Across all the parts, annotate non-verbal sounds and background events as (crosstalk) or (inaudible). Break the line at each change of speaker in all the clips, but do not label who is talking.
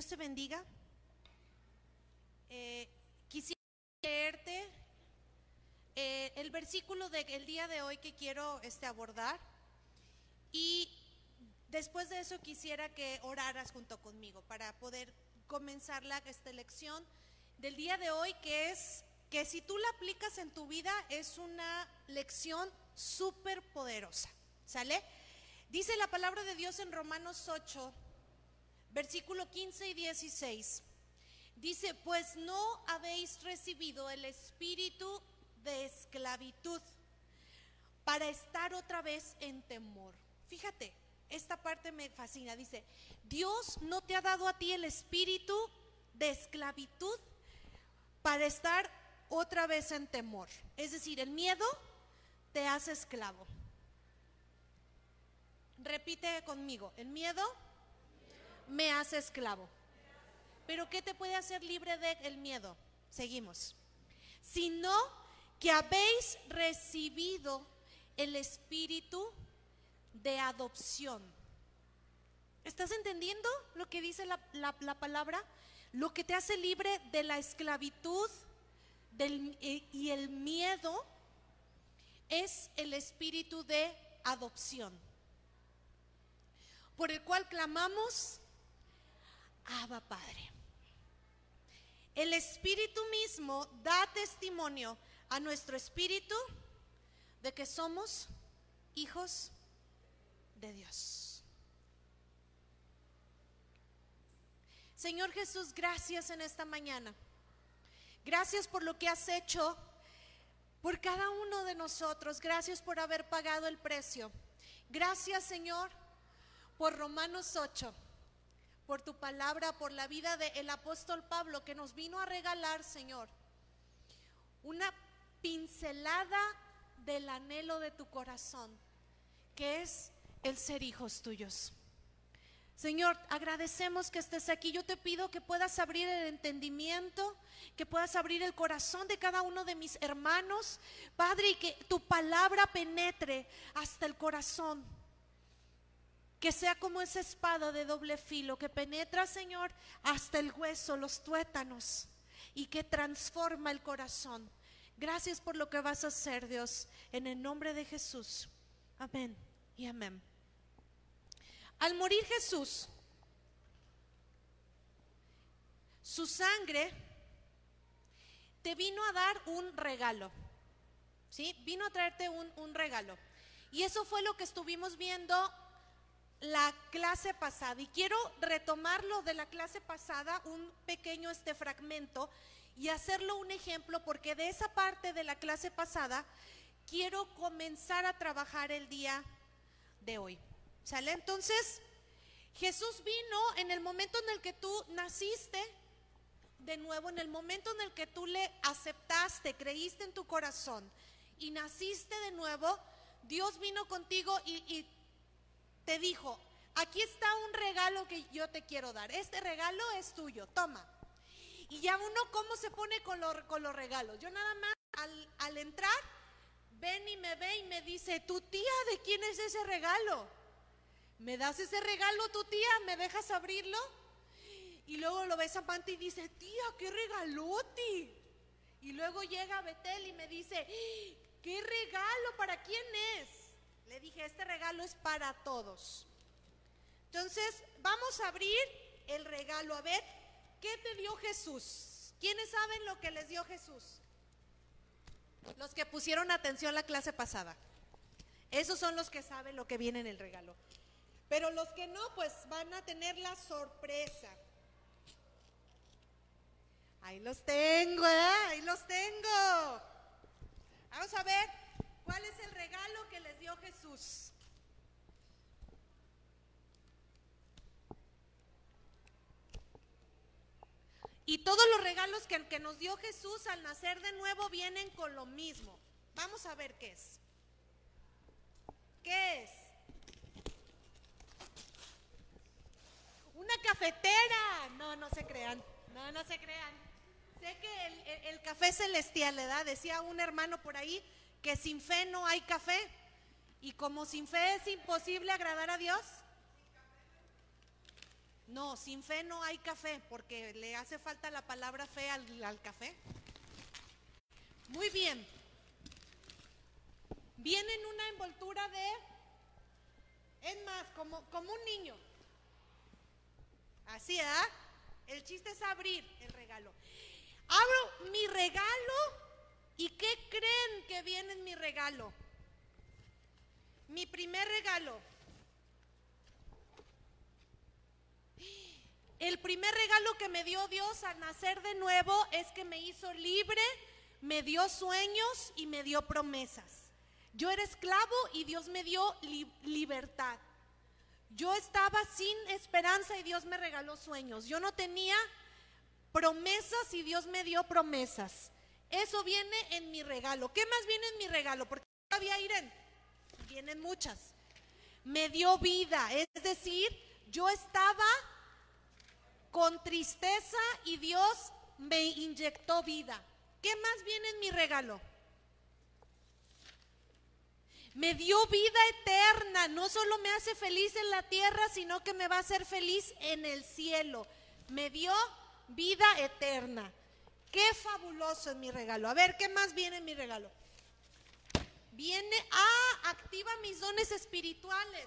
Dios te bendiga. Eh, quisiera leerte eh, el versículo del día de hoy que quiero este, abordar y después de eso quisiera que oraras junto conmigo para poder comenzar la, esta lección del día de hoy que es que si tú la aplicas en tu vida es una lección súper poderosa. ¿Sale? Dice la palabra de Dios en Romanos 8, versículo 15 y 16. Dice, pues no habéis recibido el espíritu de esclavitud para estar otra vez en temor. Fíjate, esta parte me fascina. Dice, Dios no te ha dado a ti el espíritu de esclavitud para estar otra vez en temor. Es decir, el miedo te hace esclavo. Repite conmigo, el miedo me hace esclavo. Pero ¿qué te puede hacer libre del miedo? Seguimos. Sino que habéis recibido el espíritu de adopción. ¿Estás entendiendo lo que dice la, la palabra? Lo que te hace libre de la esclavitud del, y el miedo es el espíritu de adopción, por el cual clamamos, Abba Padre. El Espíritu mismo da testimonio a nuestro espíritu de que somos hijos de Dios. Señor Jesús, gracias en esta mañana. Gracias por lo que has hecho por cada uno de nosotros. Gracias por haber pagado el precio. Gracias, Señor, por Romanos 8 por tu palabra, por la vida del apóstol Pablo que nos vino a regalar, Señor, una pincelada del anhelo de tu corazón, que es el ser hijos tuyos. Señor, agradecemos que estés aquí. Yo te pido que puedas abrir el entendimiento, que puedas abrir el corazón de cada uno de mis hermanos, Padre, y que tu palabra penetre hasta el corazón que sea como esa espada de doble filo que penetra, Señor, hasta el hueso, los tuétanos, y que transforma el corazón. Gracias por lo que vas a hacer, Dios, en el nombre de Jesús. Amén y amén. Al morir Jesús, su sangre te vino a dar un regalo. ¿Sí? Vino a traerte un, un regalo. Y eso fue lo que estuvimos viendo la clase pasada y quiero retomarlo de la clase pasada, un pequeño este fragmento y hacerlo un ejemplo porque de esa parte de la clase pasada quiero comenzar a trabajar el día de hoy. ¿Sale? Entonces, Jesús vino en el momento en el que tú naciste, de nuevo, en el momento en el que tú le aceptaste, creíste en tu corazón y naciste de nuevo, Dios vino contigo y, y te dijo, aquí está un regalo que yo te quiero dar. Este regalo es tuyo, toma. Y ya uno, ¿cómo se pone con, con los regalos? Yo nada más al, entrar, ven y me ve y me dice, tu tía, ¿de quién es ese regalo? ¿Me das ese regalo tu tía? ¿Me dejas abrirlo? Y luego lo ves a Pante y dice, tía, qué regalote. Y luego llega Betel y me dice, ¿qué regalo? ¿Para quién es? Le dije, este regalo es para todos. Entonces, vamos a abrir el regalo. A ver, ¿qué te dio Jesús? ¿Quiénes saben lo que les dio Jesús? Los que pusieron atención la clase pasada. Esos son los que saben lo que viene en el regalo. Pero los que no, pues van a tener la sorpresa. Ahí los tengo, ¿eh? Ahí los tengo. Vamos a ver. ¿Cuál es el regalo que les dio Jesús? Y todos los regalos que, nos dio Jesús al nacer de nuevo vienen con lo mismo. Vamos a ver qué es. ¿Qué es? Una cafetera. No, no se crean. No, no se crean. Sé que el, el café celestial, ¿verdad? Decía un hermano por ahí, que sin fe no hay café. Y como sin fe es imposible agradar a Dios. No, sin fe no hay café, porque le hace falta la palabra fe al, café. Muy bien. Viene en una envoltura de, es más, como, como un niño. Así, ¿ah? El chiste es abrir el regalo. Abro mi regalo y ¿qué creen que viene en mi regalo? Mi primer regalo. El primer regalo que me dio Dios al nacer de nuevo es que me hizo libre, me dio sueños y me dio promesas. Yo era esclavo y Dios me dio libertad. Yo estaba sin esperanza y Dios me regaló sueños. Yo no tenía promesas y Dios me dio promesas. Eso viene en mi regalo. ¿Qué más viene en mi regalo? Porque todavía Irene, vienen muchas. Me dio vida, es decir, yo estaba con tristeza y Dios me inyectó vida. ¿Qué más viene en mi regalo? Me dio vida eterna, no solo me hace feliz en la tierra, sino que me va a hacer feliz en el cielo. Me dio vida eterna. Qué fabuloso es mi regalo. A ver, ¿qué más viene en mi regalo? Viene, ah, activa mis dones espirituales.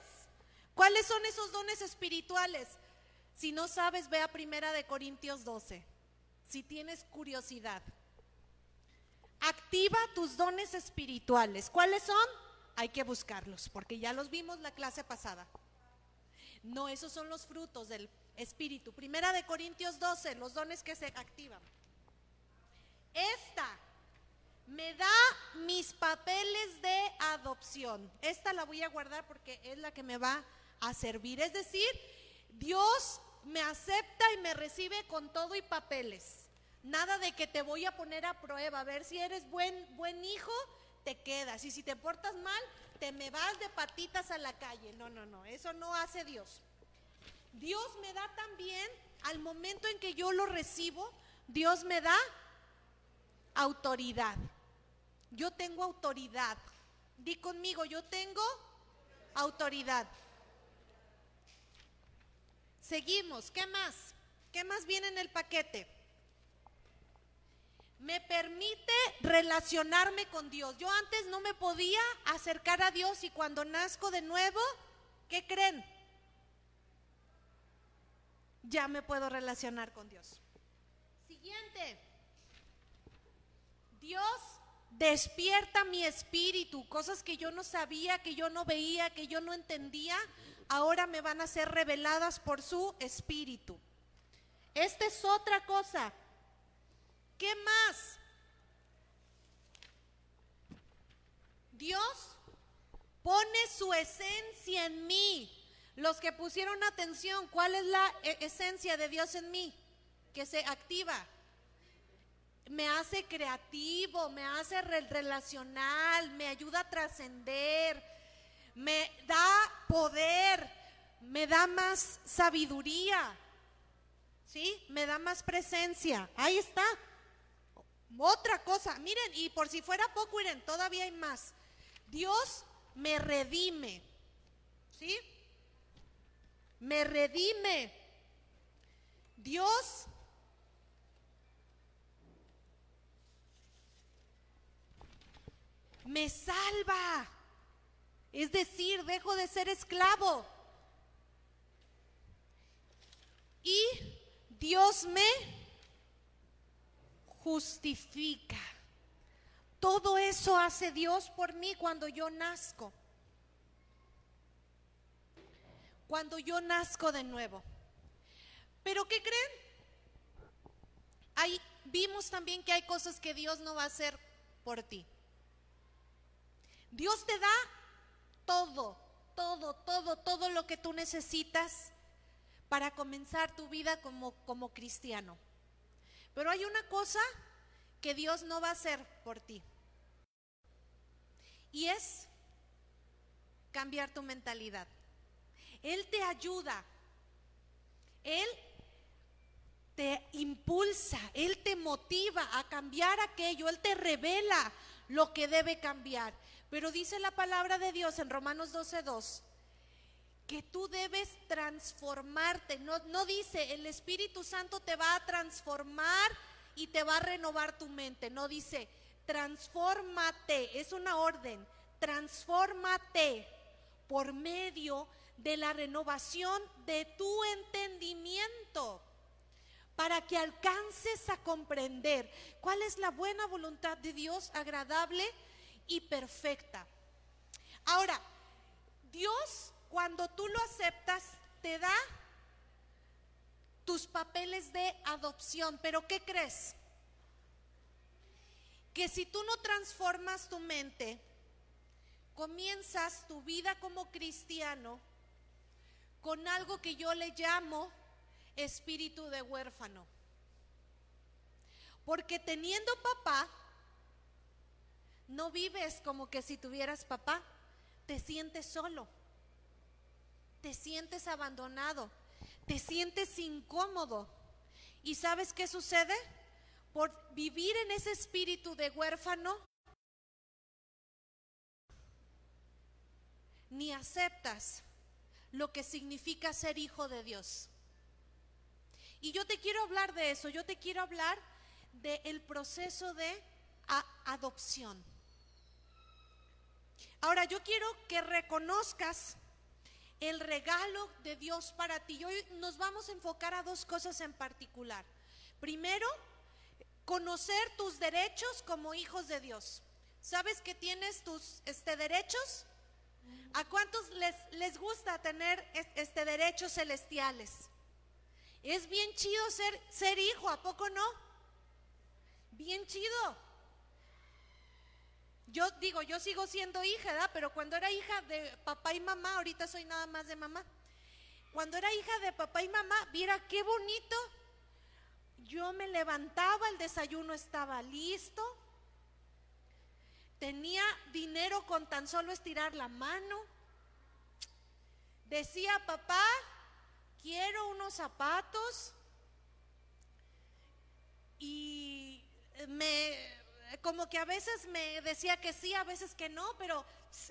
¿Cuáles son esos dones espirituales? Si no sabes, ve a Primera de Corintios 12. Si tienes curiosidad. Activa tus dones espirituales. ¿Cuáles son? Hay que buscarlos, porque ya los vimos la clase pasada. No, esos son los frutos del espíritu. Primera de Corintios 12, los dones que se activan. Esta me da mis papeles de adopción. Esta la voy a guardar porque es la que me va a servir. Es decir, Dios me acepta y me recibe con todo y papeles. Nada de que te voy a poner a prueba, a ver si eres buen, buen hijo, te quedas. Y si te portas mal, te me vas de patitas a la calle. No, no, no, eso no hace Dios. Dios me da también, al momento en que yo lo recibo, Dios me da autoridad. Yo tengo autoridad. Di conmigo, yo tengo autoridad. Seguimos, ¿qué más? ¿Qué más viene en el paquete? Me permite relacionarme con Dios. Yo antes no me podía acercar a Dios y cuando nazco de nuevo, ¿qué creen? Ya me puedo relacionar con Dios. Siguiente. Dios despierta mi espíritu, cosas que yo no sabía, que yo no veía, que yo no entendía, ahora me van a ser reveladas por su espíritu. Esta es otra cosa. ¿Qué más? Dios pone su esencia en mí. Los que pusieron atención, ¿cuál es la e-, esencia de Dios en mí? Que se activa me hace creativo, me hace relacional, me ayuda a trascender, me da poder, me da más sabiduría, ¿sí? Me da más presencia. Ahí está. Otra cosa, miren, y por si fuera poco, miren, todavía hay más. Dios me redime, ¿sí? Me redime. Dios me salva. Es decir, dejo de ser esclavo. Y Dios me justifica. Todo eso hace Dios por mí cuando yo nazco. Cuando yo nazco de nuevo. Pero ¿qué creen? Ahí vimos también que hay cosas que Dios no va a hacer por ti. Dios te da todo, todo, todo, todo lo que tú necesitas para comenzar tu vida como, como cristiano. Pero hay una cosa que Dios no va a hacer por ti. Y es cambiar tu mentalidad. Él te ayuda. Él te impulsa, Él te motiva a cambiar aquello, Él te revela lo que debe cambiar. Pero dice la palabra de Dios en Romanos 12:2 que tú debes transformarte. No, no dice, el Espíritu Santo te va a transformar y te va a renovar tu mente. No dice, transfórmate. Es una orden. Transfórmate por medio de la renovación de tu entendimiento para que alcances a comprender cuál es la buena voluntad de Dios, agradable y perfecta. Ahora, Dios, cuando tú lo aceptas, te da tus papeles de adopción, pero ¿qué crees? Que si tú no transformas tu mente, comienzas tu vida como cristiano con algo que yo le llamo espíritu de huérfano. Porque teniendo papá, no vives como que si tuvieras papá, te sientes solo, te sientes abandonado, te sientes incómodo. ¿Y sabes qué sucede? Por vivir en ese espíritu de huérfano, ni aceptas lo que significa ser hijo de Dios. Y yo te quiero hablar de eso, yo te quiero hablar del proceso de adopción. Ahora, yo quiero que reconozcas el regalo de Dios para ti. Hoy nos vamos a enfocar a dos cosas en particular. Primero, conocer tus derechos como hijos de Dios. ¿Sabes que tienes tus este, derechos? ¿A cuántos les, les gusta tener este, derechos celestiales? Es bien chido ser, ser hijo, ¿a poco no? Bien chido. Yo digo, yo sigo siendo hija, ¿verdad? Pero cuando era hija de papá y mamá, ahorita soy nada más de mamá. Cuando era hija de papá y mamá, viera qué bonito. Yo me levantaba, el desayuno estaba listo. Tenía dinero con tan solo estirar la mano. Decía, papá, quiero unos zapatos y me como que a veces me decía que sí, a veces que no, pero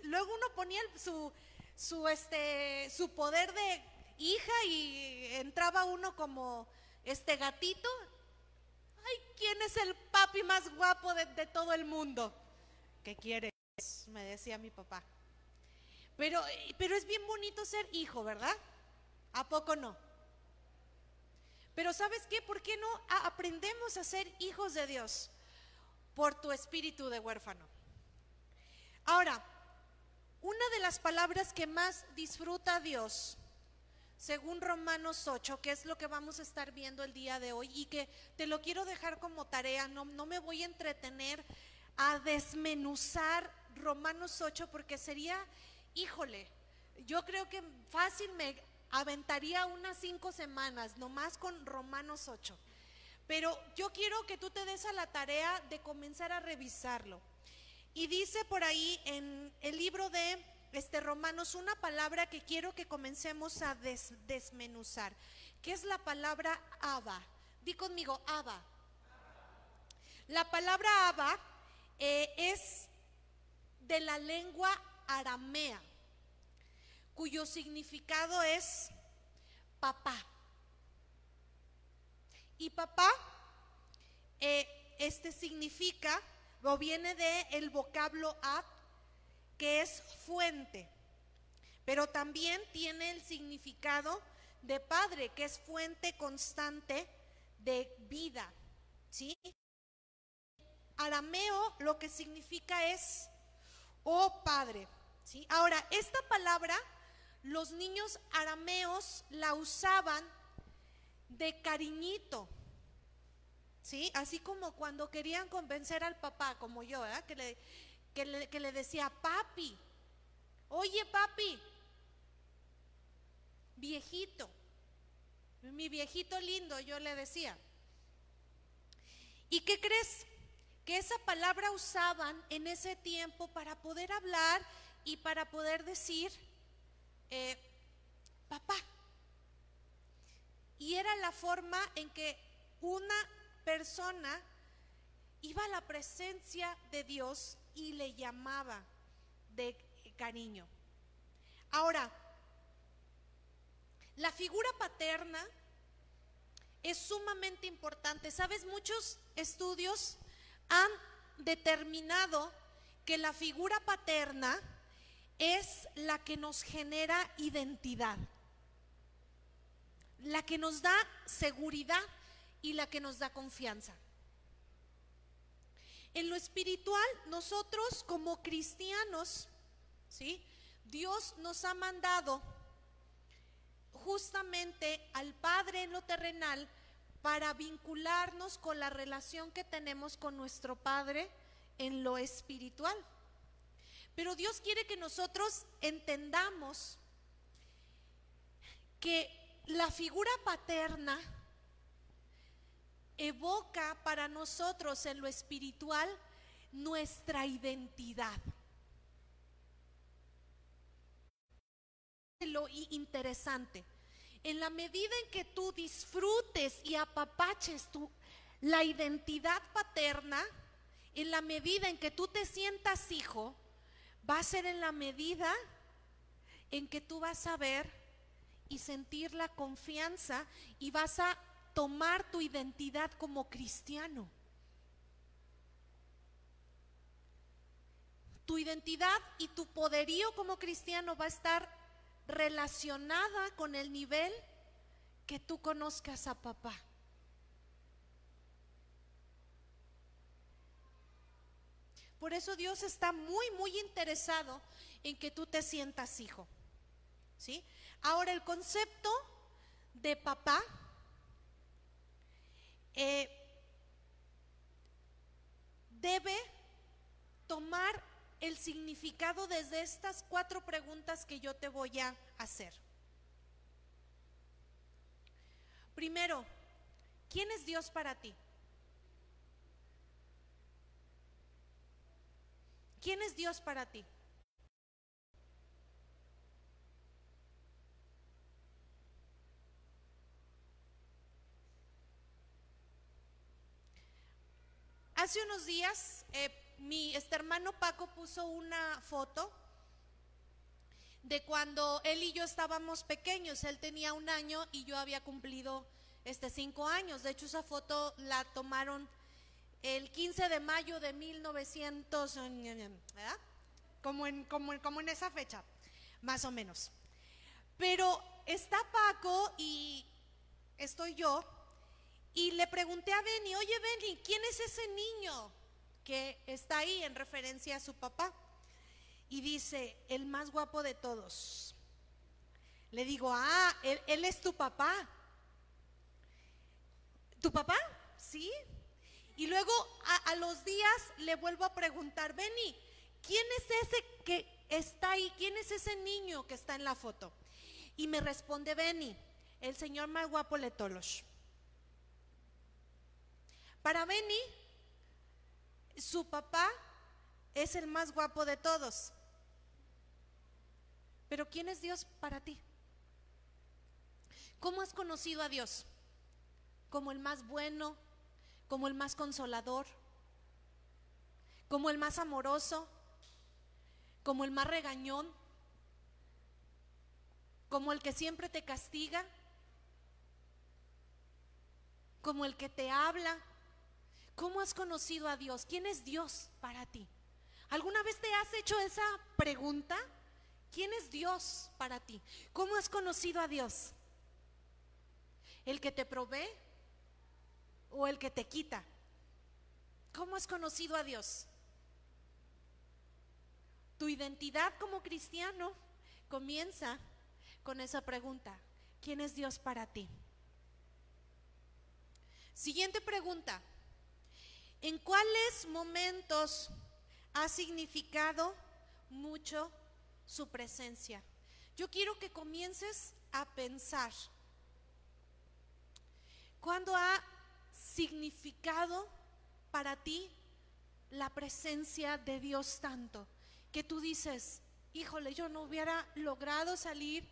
luego uno ponía su su este su poder de hija y entraba uno como este gatito. Ay, ¿quién es el papi más guapo de, todo el mundo? ¿Qué quieres? Me decía mi papá. Pero, pero es bien bonito ser hijo, ¿verdad? ¿A poco no? Pero ¿sabes qué? ¿Por qué no aprendemos a ser hijos de Dios? Por tu espíritu de huérfano. Ahora, una de las palabras que más disfruta Dios, según Romanos 8, que es lo que vamos a estar viendo el día de hoy y que te lo quiero dejar como tarea, no, no me voy a entretener a desmenuzar Romanos 8 porque sería, híjole, yo creo que fácil me aventaría unas cinco semanas, nomás con Romanos 8. Pero yo quiero que tú te des a la tarea de comenzar a revisarlo. Y dice por ahí en el libro de este Romanos una palabra que quiero que comencemos a desmenuzar, que es la palabra Abba. Di conmigo, Abba. La palabra Abba eh, es de la lengua aramea cuyo significado es papá. Y papá, eh, este significa, o viene de el vocablo ab, que es fuente, pero también tiene el significado de padre, que es fuente constante de vida, ¿sí? Arameo lo que significa es, oh padre, ¿sí? Ahora, esta palabra los niños arameos la usaban de cariñito. ¿Sí? Así como cuando querían convencer al papá, como yo, Que, le, que, le, que le decía, papi, oye papi, viejito, mi viejito lindo, yo le decía. ¿Y qué crees? Que esa palabra usaban en ese tiempo para poder hablar y para poder decir eh, papá. Y era la forma en que una persona iba a la presencia de Dios y le llamaba de cariño. Ahora, La figura paterna es sumamente importante. Sabes, muchos estudios han determinado que la figura paterna es la que nos genera identidad, la que nos da seguridad y la que nos da confianza. En lo espiritual, nosotros como cristianos, ¿sí? Dios nos ha mandado justamente al Padre en lo terrenal para vincularnos con la relación que tenemos con nuestro Padre en lo espiritual. Pero Dios quiere que nosotros entendamos que la figura paterna evoca para nosotros en lo espiritual nuestra identidad. Lo interesante, en la medida en que tú disfrutes y apapaches tu, la identidad paterna, en la medida en que tú te sientas hijo, va a ser en la medida en que tú vas a ver y sentir la confianza y vas a tomar tu identidad como cristiano. Tu identidad y tu poderío como cristiano va a estar relacionada con el nivel que tú conozcas a papá. Por eso Dios está muy, muy interesado en que tú te sientas hijo. ¿Sí? Ahora el concepto de papá eh, debe tomar el significado desde estas cuatro preguntas que yo te voy a hacer. Primero, ¿quién es Dios para ti? ¿Quién es Dios para ti? Hace unos días eh, mi este hermano Paco puso una foto de cuando él y yo estábamos pequeños. Él tenía un año y yo había cumplido este cinco años. De hecho, esa foto la tomaron el 15 de mayo de 1900, ¿verdad? Como en, como, como en esa fecha, más o menos. Pero está Paco y estoy yo. Y le pregunté a Benny, oye Benny, ¿quién es ese niño? que está ahí en referencia a su papá. Y dice, el más guapo de todos. Le digo, ah, él, es tu papá. ¿Tu papá? Sí. Y luego a, los días le vuelvo a preguntar, Benny, ¿quién es ese que está ahí? ¿Quién es ese niño que está en la foto? Y me responde Benny, el señor más guapo de todos. Para Benny, su papá es el más guapo de todos. Pero ¿quién es Dios para ti? ¿Cómo has conocido a Dios? ¿Como el más bueno? ¿Como el más consolador? ¿Como el más amoroso? ¿Como el más regañón? ¿Como el que siempre te castiga? ¿Como el que te habla? ¿Cómo has conocido a Dios? ¿Quién es Dios para ti? ¿Alguna vez te has hecho esa pregunta? ¿Quién es Dios para ti? ¿Cómo has conocido a Dios? ¿El que te provee o el que te quita? ¿Cómo has conocido a Dios? Tu identidad como cristiano comienza con esa pregunta. ¿Quién es Dios para ti? Siguiente pregunta. ¿En cuáles momentos ha significado mucho su presencia? Yo quiero que comiences a pensar. ¿Cuándo ha significado para ti la presencia de Dios tanto? Que tú dices, híjole, yo no hubiera logrado salir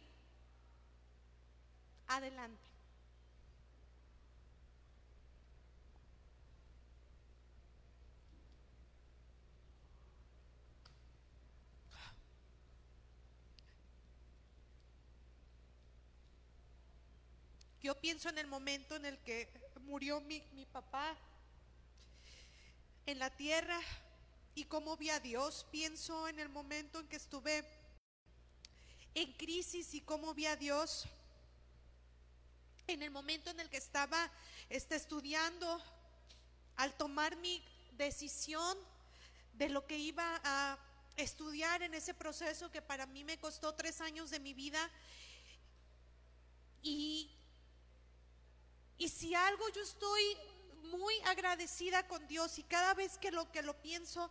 adelante. Yo pienso en el momento en el que murió mi, papá en la tierra y cómo vi a Dios. Pienso en el momento en que estuve en crisis y cómo vi a Dios. En el momento en el que estaba este, estudiando, al tomar mi decisión de lo que iba a estudiar en ese proceso que para mí me costó tres años de mi vida. Y, y si algo yo estoy muy agradecida con Dios y cada vez que lo que lo pienso,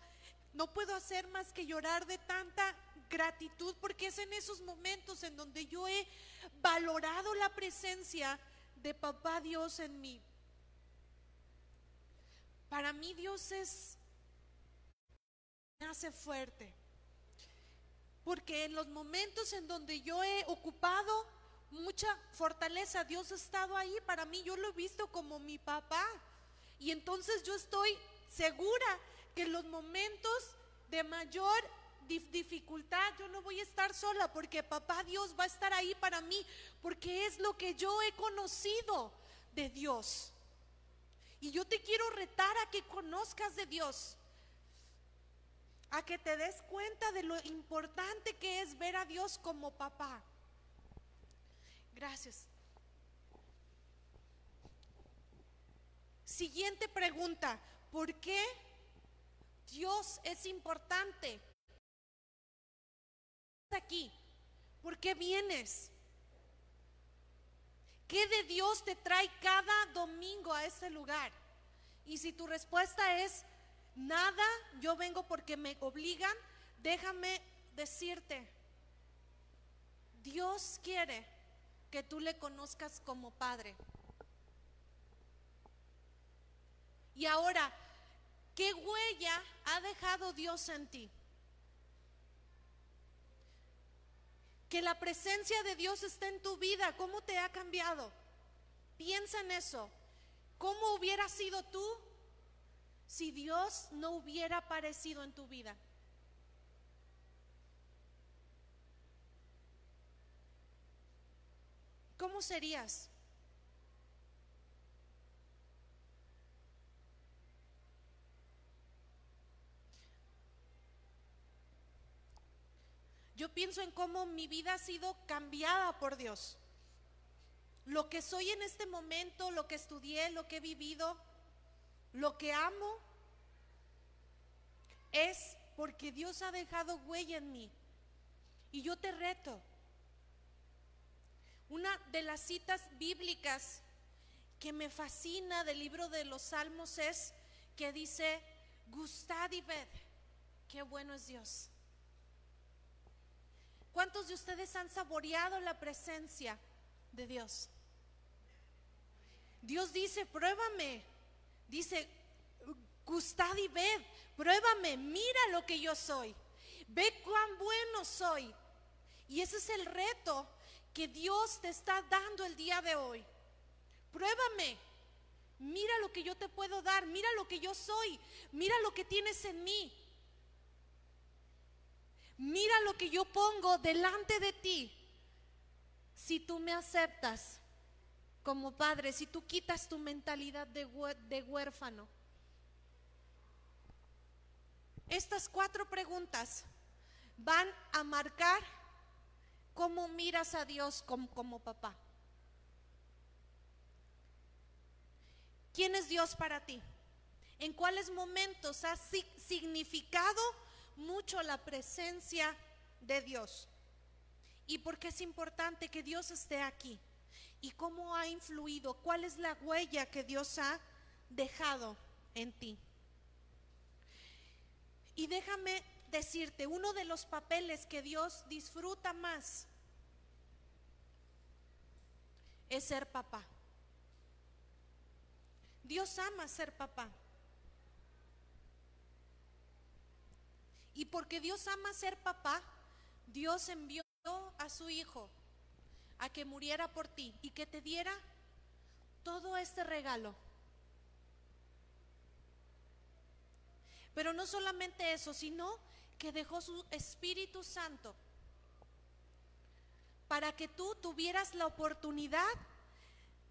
no puedo hacer más que llorar de tanta gratitud porque es en esos momentos en donde yo he valorado la presencia de papá Dios en mí. Para mí Dios es me hace fuerte. Porque en los momentos en donde yo he ocupado mucha fortaleza, Dios ha estado ahí para mí, yo lo he visto como mi papá. Y entonces yo estoy segura que en los momentos de mayor dificultad yo no voy a estar sola porque papá Dios va a estar ahí para mí, porque es lo que yo he conocido de Dios. Y yo te quiero retar a que conozcas de Dios a que te des cuenta de lo importante que es ver a Dios como papá. Gracias. Siguiente pregunta, ¿por qué Dios es importante? Aquí, ¿por qué vienes? ¿Qué de Dios te trae cada domingo a ese lugar? Y si tu respuesta es nada, yo vengo porque me obligan, déjame decirte, Dios quiere que tú le conozcas como Padre. Y ahora, ¿qué huella ha dejado Dios en ti? Que la presencia de Dios está en tu vida, ¿cómo te ha cambiado? Piensa en eso. ¿Cómo hubiera sido tú si Dios no hubiera aparecido en tu vida? ¿Cómo serías? Yo pienso en cómo mi vida ha sido cambiada por Dios. Lo que soy en este momento, lo que estudié, lo que he vivido, lo que amo es porque Dios ha dejado huella en mí. Y yo te reto. Una de las citas bíblicas que me fascina del libro de los Salmos es que dice, gustad y ved, qué bueno es Dios. ¿Cuántos de ustedes han saboreado la presencia de Dios? Dios dice, pruébame, Dice, gustad y ved, pruébame, mira lo que yo soy, ve cuán bueno soy. Y ese es el reto que Dios te está dando el día de hoy. Pruébame, mira lo que yo te puedo dar, mira lo que yo soy, mira lo que tienes en mí. Mira lo que yo pongo delante de ti. Si tú me aceptas, como padre, si tú quitas tu mentalidad de, de huérfano. Estas cuatro preguntas van a marcar cómo miras a Dios como, como papá. ¿Quién es Dios para ti? ¿En cuáles momentos ha significado mucho la presencia de Dios? ¿Y por qué es importante que Dios esté aquí? y cómo ha influido, cuál es la huella que Dios ha dejado en ti. Y déjame decirte, uno de los papeles que Dios disfruta más es ser papá. Dios ama ser papá. Y porque Dios ama ser papá, Dios envió a su Hijo a que muriera por ti y que te diera todo este regalo. Pero no solamente eso, sino que dejó su Espíritu Santo para que tú tuvieras la oportunidad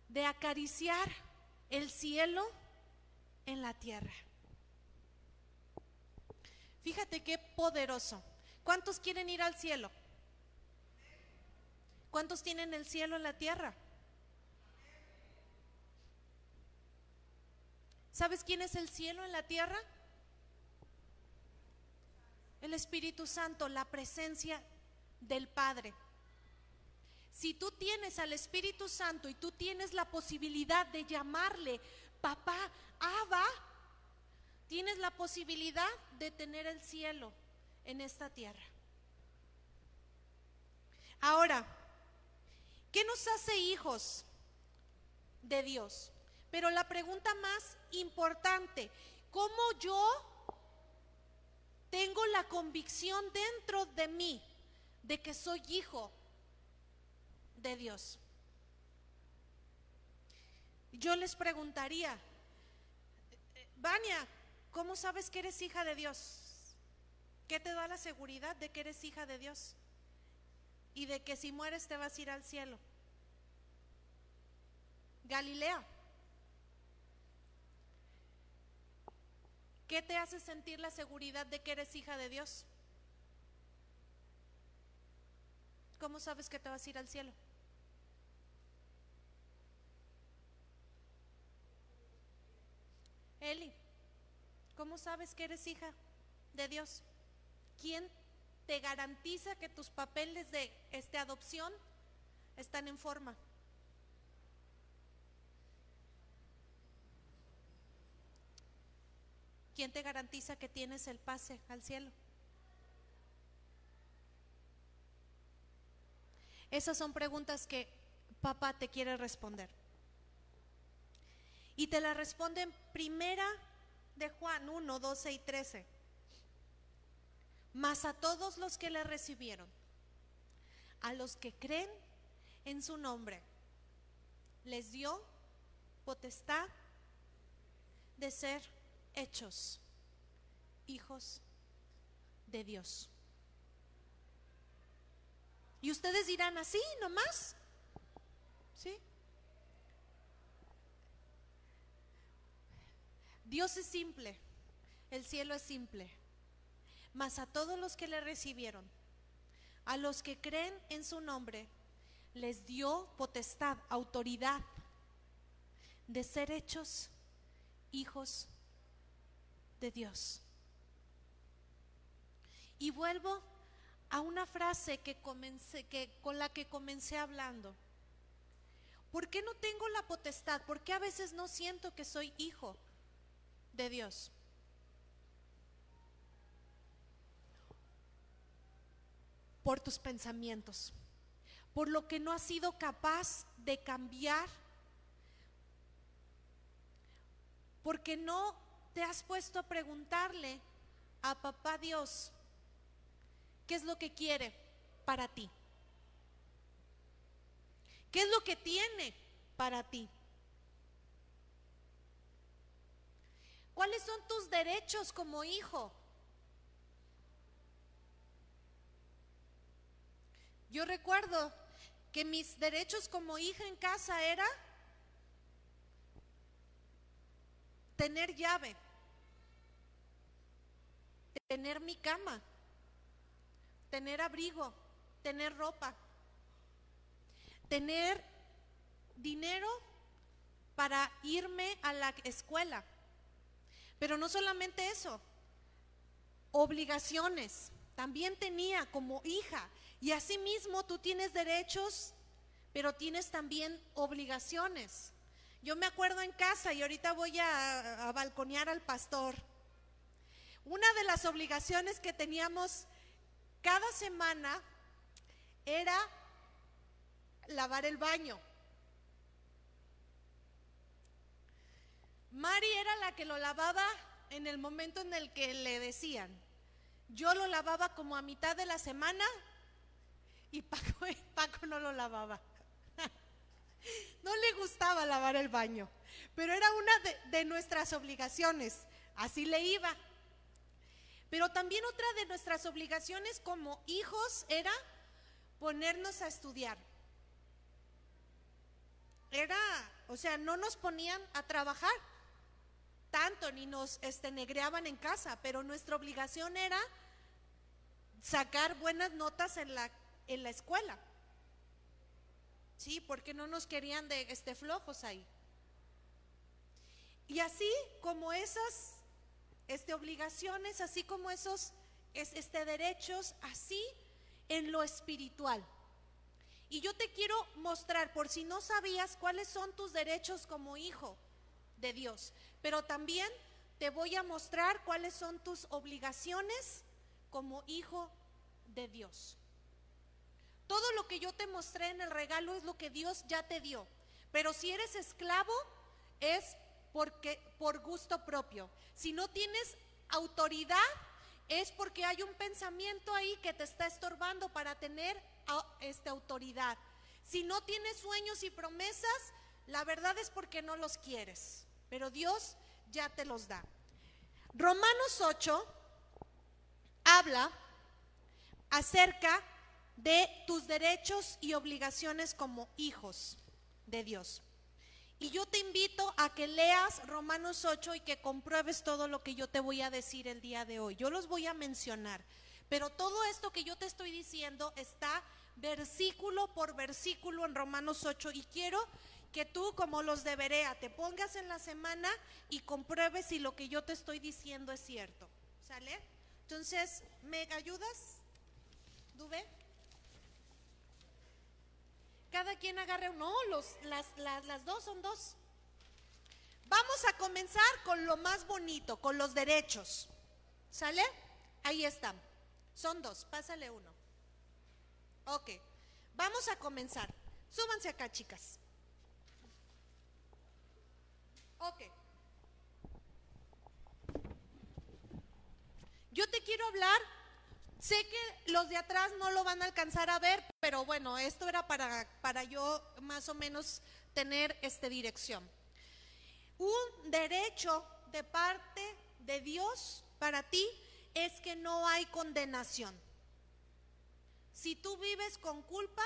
de acariciar el cielo en la tierra. Fíjate qué poderoso. ¿Cuántos quieren ir al cielo? ¿Cuántos tienen el cielo en la tierra? ¿Sabes quién es el cielo en la tierra? El Espíritu Santo, la presencia del Padre. Si tú tienes al Espíritu Santo y tú tienes la posibilidad de llamarle papá, Abba, tienes la posibilidad de tener el cielo en esta tierra. Ahora, ¿qué nos hace hijos de Dios? Pero la pregunta más importante, ¿cómo yo tengo la convicción dentro de mí de que soy hijo de Dios? Yo les preguntaría, Vania, ¿cómo sabes que eres hija de Dios? ¿Qué te da la seguridad de que eres hija de Dios? Y de que si mueres te vas a ir al cielo. Galilea. ¿Qué te hace sentir la seguridad de que eres hija de Dios? ¿Cómo sabes que te vas a ir al cielo? Eli, ¿cómo sabes que eres hija de Dios? ¿Quién te garantiza que tus papeles de este, adopción están en forma? ¿Quién te garantiza que tienes el pase al cielo? Esas son preguntas que papá te quiere responder. Y te la responde en primera de Juan 1, 12 y 13. Mas a todos los que le recibieron, a los que creen en su nombre, les dio potestad de ser hechos hijos de Dios. Y ustedes dirán así nomás. ¿Sí? Dios es simple, el cielo es simple. Mas a todos los que le recibieron, a los que creen en su nombre, les dio potestad, autoridad de ser hechos hijos de Dios. Y vuelvo a una frase que comencé, que, con la que comencé hablando. ¿Por qué no tengo la potestad? ¿Por qué a veces no siento que soy hijo de Dios? Por tus pensamientos, por lo que no has sido capaz de cambiar, porque no te has puesto a preguntarle a papá Dios, ¿qué es lo que quiere para ti? ¿Qué es lo que tiene para ti? ¿Cuáles son tus derechos como hijo? Yo recuerdo que mis derechos como hija en casa era tener llave, tener mi cama, tener abrigo, tener ropa, tener dinero para irme a la escuela. Pero no solamente eso, obligaciones. También tenía como hija. Y asimismo tú tienes derechos, pero tienes también obligaciones. Yo me acuerdo en casa y ahorita voy a, balconear al pastor. Una de las obligaciones que teníamos cada semana era lavar el baño. Mari era la que lo lavaba en el momento en el que le decían. Yo lo lavaba como a mitad de la semana y Paco, (laughs) Paco no lo lavaba. (laughs) No le gustaba lavar el baño, pero era una de, nuestras obligaciones, así le iba. Pero también otra de nuestras obligaciones como hijos era ponernos a estudiar. Era O sea, no nos ponían a trabajar tanto ni nos este, negreaban en casa, pero nuestra obligación era sacar buenas notas en la, en la escuela. Sí, porque no nos querían de este, flojos ahí. Y así como esas este, obligaciones, así como esos este, derechos, así en lo espiritual. Y yo te quiero mostrar, por si no sabías, cuáles son tus derechos como hijo de Dios. Pero también te voy a mostrar cuáles son tus obligaciones como hijo de Dios. Todo lo que yo te mostré en el regalo es lo que Dios ya te dio. Pero si eres esclavo, es porque por gusto propio. Si no tienes autoridad, es porque hay un pensamiento ahí que te está estorbando para tener esta autoridad. Si no tienes sueños y promesas, la verdad es porque no los quieres, pero Dios ya te los da. Romanos 8 habla acerca de tus derechos y obligaciones como hijos de Dios. Y yo te invito a que leas Romanos 8 y que compruebes todo lo que yo te voy a decir el día de hoy. Yo los voy a mencionar, pero todo esto que yo te estoy diciendo está versículo por versículo en Romanos 8 y quiero que tú como los de Berea te pongas en la semana y compruebes si lo que yo te estoy diciendo es cierto. ¿Sale? Entonces, ¿me ayudas? ¿Dube? Cada quien agarre uno, los, las, las, las dos son dos. Vamos a comenzar con lo más bonito, con los derechos. ¿Sale? Ahí están. Son dos, pásale uno. Ok, vamos a comenzar. Súbanse acá, chicas. Ok. Yo te quiero hablar Sé que los de atrás no lo van a alcanzar a ver, pero bueno, esto era para, para yo más o menos tener esta dirección. Un derecho de parte de Dios para ti es que no hay condenación. Si tú vives con culpa,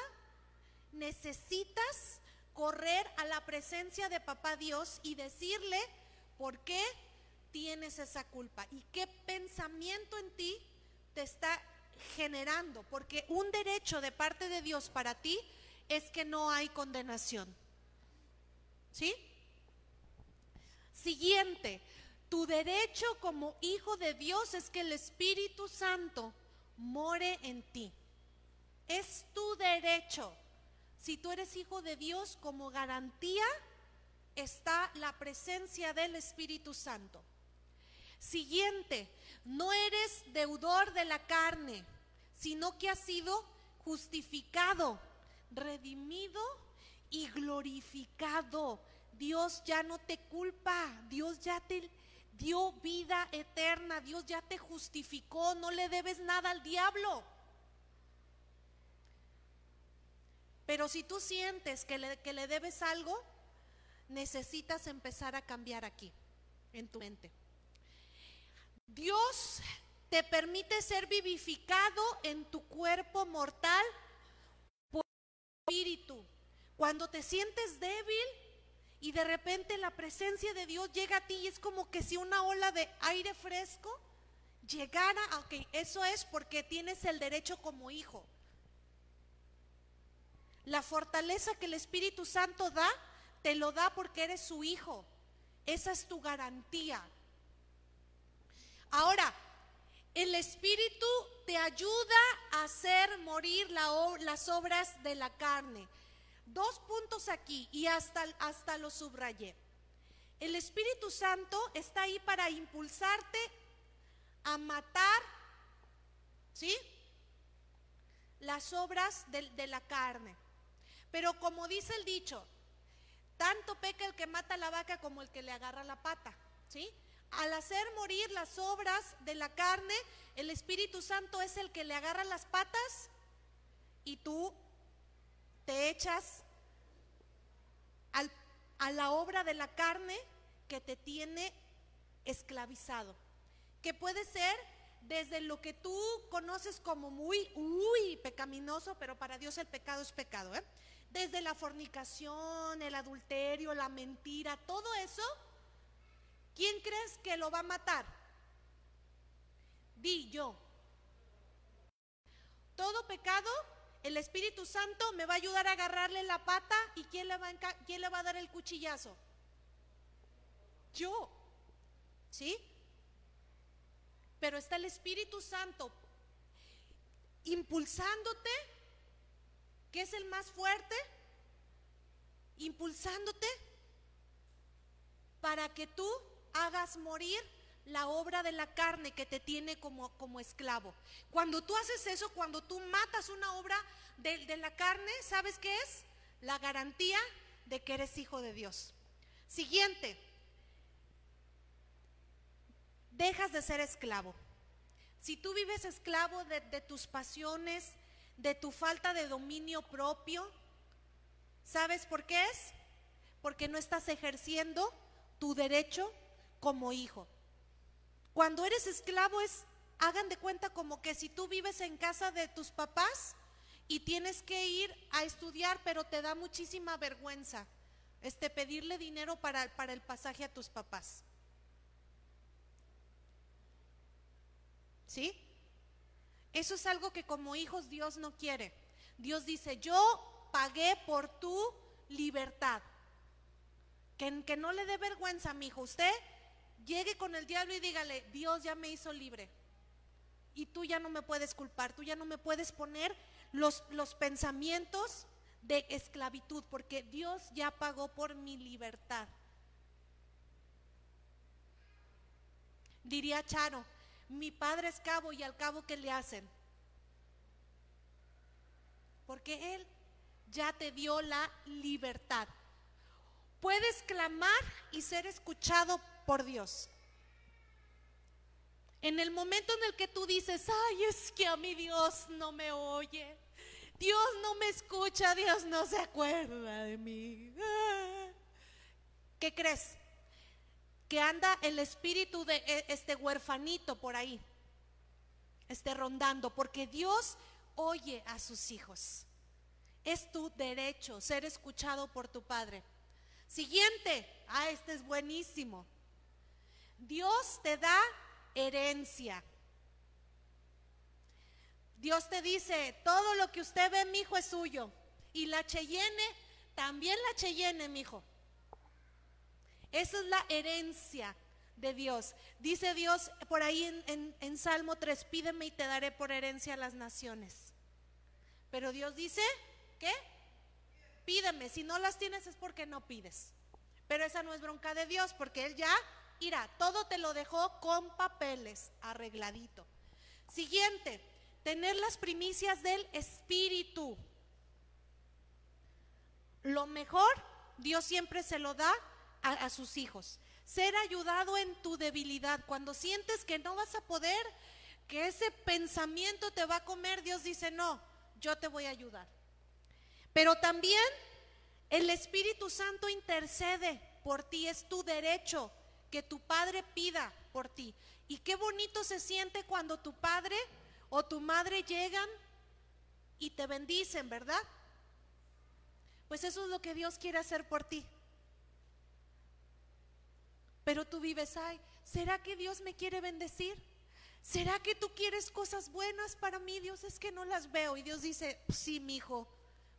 necesitas correr a la presencia de papá Dios y decirle por qué tienes esa culpa y qué pensamiento en ti te está generando, porque un derecho de parte de Dios para ti es que no hay condenación. ¿Sí? Siguiente, tu derecho como hijo de Dios es que el Espíritu Santo more en ti. Es tu derecho. Si tú eres hijo de Dios, como garantía está la presencia del Espíritu Santo. Siguiente, no eres deudor de la carne, sino que has sido justificado, redimido y glorificado. Dios ya no te culpa, Dios ya te dio vida eterna, Dios ya te justificó, no le debes nada al diablo. Pero si tú sientes que le, que le debes algo, necesitas empezar a cambiar aquí, en tu mente. Dios te permite ser vivificado en tu cuerpo mortal por el espíritu. Cuando te sientes débil y de repente la presencia de Dios llega a ti y es como que si una ola de aire fresco llegara, ok, eso es porque tienes el derecho como hijo. La fortaleza que el Espíritu Santo da, te lo da porque eres su hijo. Esa es tu garantía. Ahora, el Espíritu te ayuda a hacer morir las obras de la carne. Dos puntos aquí y hasta, hasta lo subrayé. El Espíritu Santo está ahí para impulsarte a matar, ¿sí? Las obras de, de la carne. Pero como dice el dicho, tanto peca el que mata la vaca como el que le agarra la pata, ¿sí? al hacer morir las obras de la carne, el Espíritu Santo es el que le agarra las patas y tú te echas a la obra de la carne que te tiene esclavizado. Que puede ser desde lo que tú conoces como muy, uy, pecaminoso, pero para Dios el pecado es pecado. ¿eh? Desde la fornicación, el adulterio, la mentira, todo eso, ¿quién crees que lo va a matar? Di yo. Todo pecado, el Espíritu Santo me va a ayudar a agarrarle la pata y ¿quién le va a, quién le va a dar el cuchillazo? Yo. ¿Sí? Pero está el Espíritu Santo impulsándote, que es el más fuerte, impulsándote para que tú hagas morir la obra de la carne que te tiene como, como esclavo. Cuando tú haces eso, cuando tú matas una obra de, de la carne, ¿sabes qué es? La garantía de que eres hijo de Dios. Siguiente, dejas de ser esclavo. Si tú vives esclavo de, tus pasiones, de tu falta de dominio propio, ¿sabes por qué es? Porque no estás ejerciendo tu derecho como hijo. Cuando eres esclavo es, hagan de cuenta como que si tú vives en casa de tus papás y tienes que ir a estudiar, pero te da muchísima vergüenza este, pedirle dinero para, para el pasaje a tus papás. ¿Sí? Eso es algo que como hijos Dios no quiere. Dios dice, yo pagué por tu libertad. Que, que no le dé vergüenza mi hijo. Usted llegue con el diablo y dígale, Dios ya me hizo libre. Y tú ya no me puedes culpar, tú ya no me puedes poner los, los pensamientos de esclavitud, porque Dios ya pagó por mi libertad. Diría Charo, mi padre es cabo y al cabo que le hacen. Porque Él ya te dio la libertad. Puedes clamar y ser escuchado por Dios. En el momento en el que tú dices, ay, es que a mi Dios no me oye, Dios no me escucha, Dios no se acuerda de mí. Ah. ¿Qué crees? Que anda el espíritu de e, este huerfanito por ahí, esté rondando, porque Dios oye a sus hijos. Es tu derecho ser escuchado por tu Padre. Siguiente, ah, este es buenísimo. Dios te da herencia. Dios te dice, todo lo que usted ve, mi hijo, es suyo. Y la Cheyenne, también la Cheyenne, mi hijo. Esa es la herencia de Dios. Dice Dios por ahí en, Salmo 3, pídeme y te daré por herencia a las naciones. Pero Dios dice, ¿qué? Pídeme, si no las tienes es porque no pides. Pero esa no es bronca de Dios, porque Él ya, mira, todo te lo dejó con papeles, arregladito. Siguiente, tener las primicias del Espíritu. Lo mejor, Dios siempre se lo da a, sus hijos. Ser ayudado en tu debilidad. Cuando sientes que no vas a poder, que ese pensamiento te va a comer, Dios dice, no, yo te voy a ayudar. Pero también el Espíritu Santo intercede por ti, es tu derecho que tu padre pida por ti. Y qué bonito se siente cuando tu padre o tu madre llegan y te bendicen, ¿verdad? Pues eso es lo que Dios quiere hacer por ti. Pero tú vives, ay, ¿será que Dios me quiere bendecir? ¿Será que tú quieres cosas buenas para mí? Dios es que no las veo. Y Dios dice, sí, mi hijo,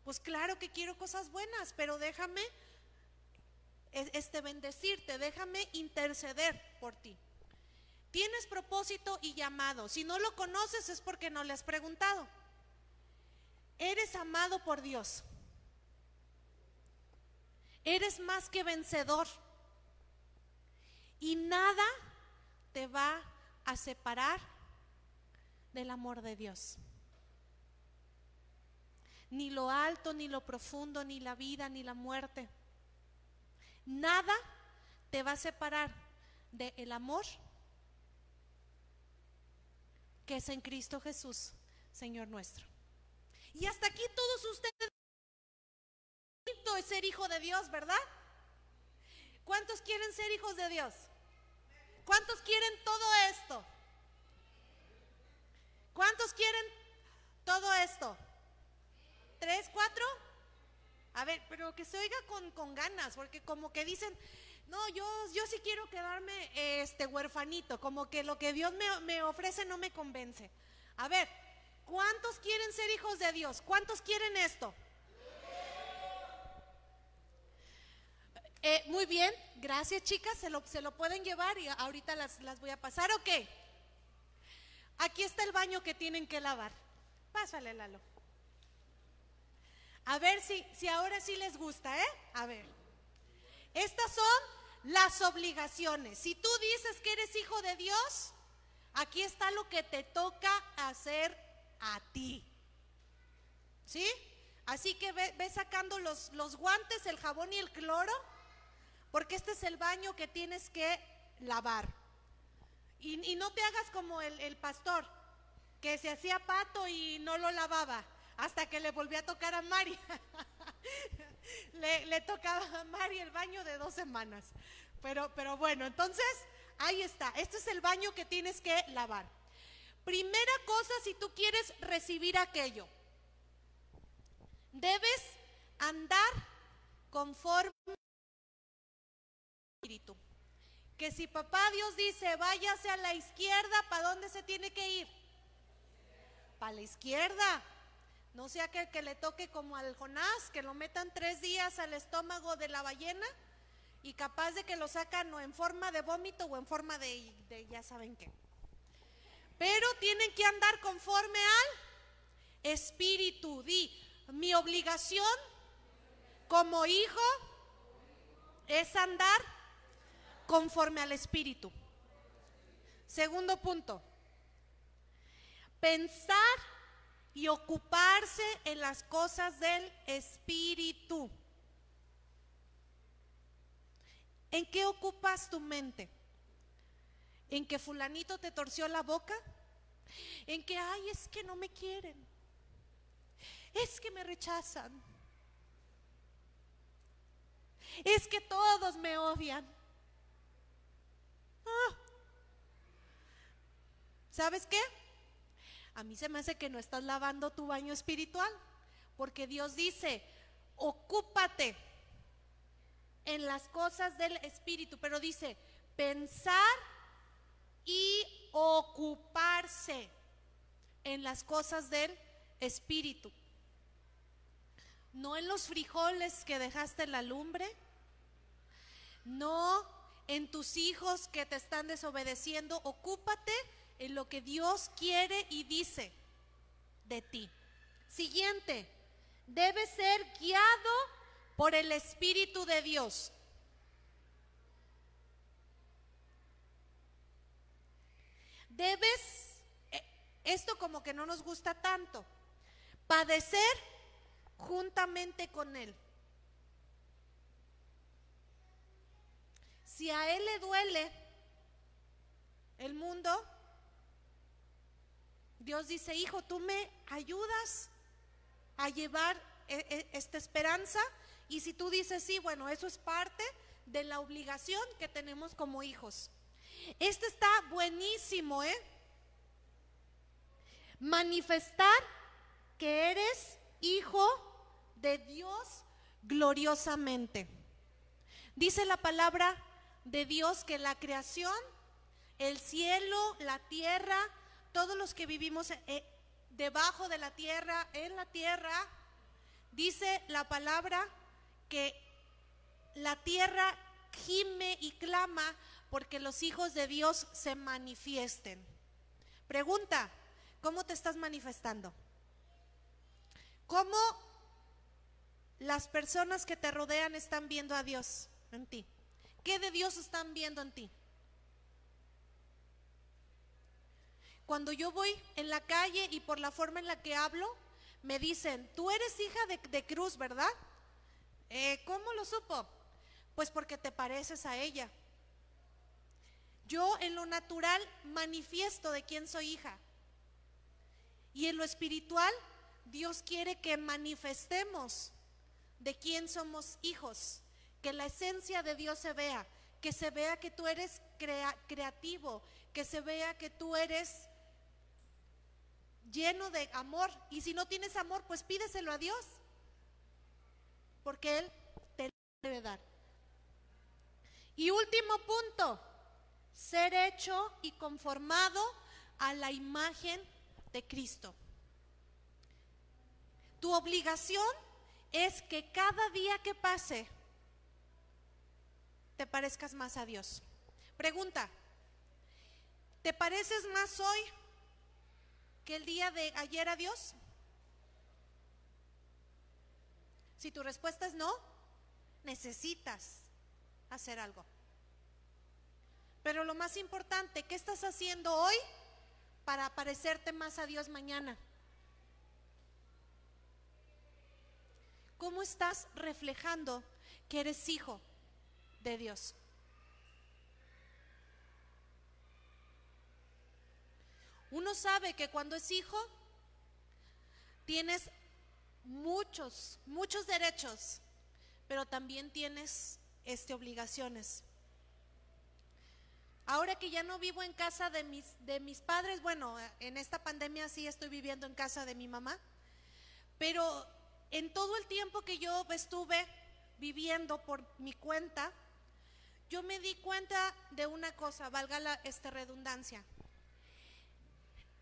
pues claro que quiero cosas buenas, pero déjame este bendecirte, déjame interceder por ti. Tienes propósito y llamado. Si no lo conoces es porque no le has preguntado. Eres amado por Dios. Eres más que vencedor y nada te va a separar del amor de Dios. Ni lo alto, ni lo profundo, ni la vida, ni la muerte. Nada te va a separar del amor que es en Cristo Jesús, Señor nuestro. Y hasta aquí todos ustedes es ser hijo de Dios, ¿verdad? ¿Cuántos quieren ser hijos de Dios? ¿Cuántos quieren todo esto? ¿Cuántos quieren todo esto? ¿Tres, cuatro? A ver, pero que se oiga con, con ganas, porque como que dicen, no, yo, yo sí quiero quedarme este huerfanito, como que lo que Dios me, me ofrece no me convence. A ver, ¿cuántos quieren ser hijos de Dios? ¿Cuántos quieren esto? Eh, muy bien, gracias chicas, se lo, se lo pueden llevar y ahorita las, las voy a pasar. Ok, aquí está el baño que tienen que lavar. Pásale, Lalo. A ver si, si ahora sí les gusta, ¿eh? A ver. Estas son las obligaciones. Si tú dices que eres hijo de Dios, aquí está lo que te toca hacer a ti. ¿Sí? Así que ve, ve sacando los, los guantes, el jabón y el cloro porque este es el baño que tienes que lavar. Y, no te hagas como el, pastor, que se hacía pato y no lo lavaba, hasta que le volvió a tocar a Mari. (laughs) le, tocaba a Mari el baño de dos semanas. Pero, pero bueno, entonces ahí está. Este es el baño que tienes que lavar. Primera cosa, si tú quieres recibir aquello, debes andar conforme espíritu. Que si papá Dios dice, váyase a la izquierda, ¿para dónde se tiene que ir? Para la izquierda. No sea que, que le toque como al Jonás, que lo metan tres días al estómago de la ballena y capaz de que lo sacan o en forma de vómito o en forma de, de ya saben qué. Pero tienen que andar conforme al espíritu. Di, mi obligación como hijo es andar conforme al Espíritu. Segundo punto, pensar y ocuparse en las cosas del Espíritu. ¿En qué ocupas tu mente? ¿En que fulanito te torció la boca? ¿En que, ay, es que no me quieren? Es que me rechazan. Es que todos me odian. Ah. ¿Sabes qué? A mí se me hace que no estás lavando tu baño espiritual, porque Dios dice, ocúpate en las cosas del espíritu, pero dice, pensar y ocuparse en las cosas del espíritu. No en los frijoles que dejaste en la lumbre, no en tus hijos que te están desobedeciendo, ocúpate en lo que Dios quiere y dice de ti. Siguiente, debes ser guiado por el Espíritu de Dios. Debes, eh, esto como que no nos gusta tanto, padecer juntamente con Él. Si a Él le duele el mundo, Dios dice, hijo, tú me ayudas a llevar e, e, esta esperanza. Y si tú dices, sí, bueno, eso es parte de la obligación que tenemos como hijos. Este está buenísimo, ¿eh? Manifestar que eres hijo de Dios gloriosamente. Dice la palabra de Dios que la creación, el cielo, la tierra, todos los que vivimos eh, debajo de la tierra, en la tierra, dice la palabra que la tierra gime y clama porque los hijos de Dios se manifiesten. Pregunta, ¿cómo te estás manifestando? ¿Cómo las personas que te rodean están viendo a Dios en ti? ¿Qué de Dios están viendo en ti? Cuando yo voy en la calle y por la forma en la que hablo, me dicen, tú eres hija de, Cruz, ¿verdad? Eh, ¿Cómo lo supo? Pues porque te pareces a ella. Yo en lo natural manifiesto de quién soy hija. Y en lo espiritual, Dios quiere que manifestemos de quién somos hijos que la esencia de Dios se vea, que se vea que tú eres creativo, que se vea que tú eres lleno de amor. Y si no tienes amor, pues pídeselo a Dios. porque Él te debe dar. Y último punto, ser hecho y conformado a la imagen de Cristo. Tu obligación es que cada día que pase te parezcas más a Dios. Pregunta, ¿te pareces más hoy que el día de ayer a Dios? Si tu respuesta es no, necesitas hacer algo. Pero lo más importante, ¿qué estás haciendo hoy para parecerte más a Dios mañana? ¿Cómo estás reflejando que eres hijo de Dios? Uno sabe que cuando es hijo tienes muchos, muchos derechos, pero también tienes este, obligaciones. Ahora que ya no vivo en casa de mis, de mis padres, bueno, en esta pandemia sí estoy viviendo en casa de mi mamá, pero en todo el tiempo que yo estuve viviendo por mi cuenta, yo me di cuenta de una cosa, valga la redundancia,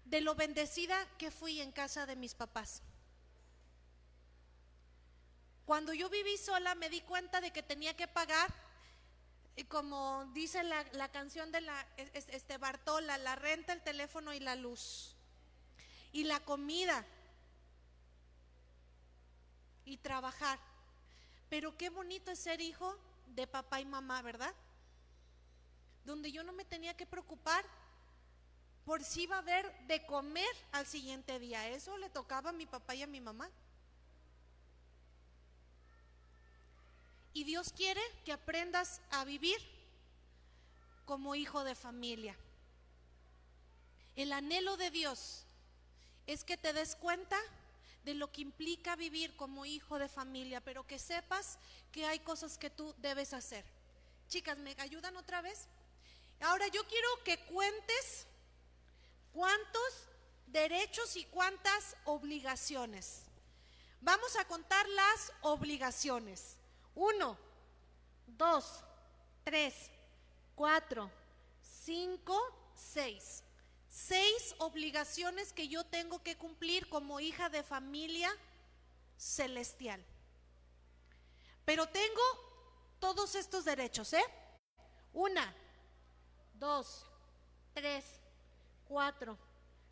de lo bendecida que fui en casa de mis papás. Cuando yo viví sola me di cuenta de que tenía que pagar, como dice la, canción de la, este Bartola, la renta, el teléfono y la luz. Y la comida. Y trabajar. Pero qué bonito es ser hijo de papá y mamá, ¿verdad? Donde yo no me tenía que preocupar por si iba a haber de comer al siguiente día. Eso le tocaba a mi papá y a mi mamá. Y Dios quiere que aprendas a vivir como hijo de familia. El anhelo de Dios es que te des cuenta de lo que implica vivir como hijo de familia, pero que sepas que hay cosas que tú debes hacer. Chicas, ¿me ayudan otra vez? Ahora yo quiero que cuentes cuántos derechos y cuántas obligaciones. Vamos a contar las obligaciones. Uno, dos, tres, cuatro, cinco, seis. Seis obligaciones que yo tengo que cumplir como hija de familia celestial. Pero tengo todos estos derechos, ¿eh? Una, dos, tres, cuatro,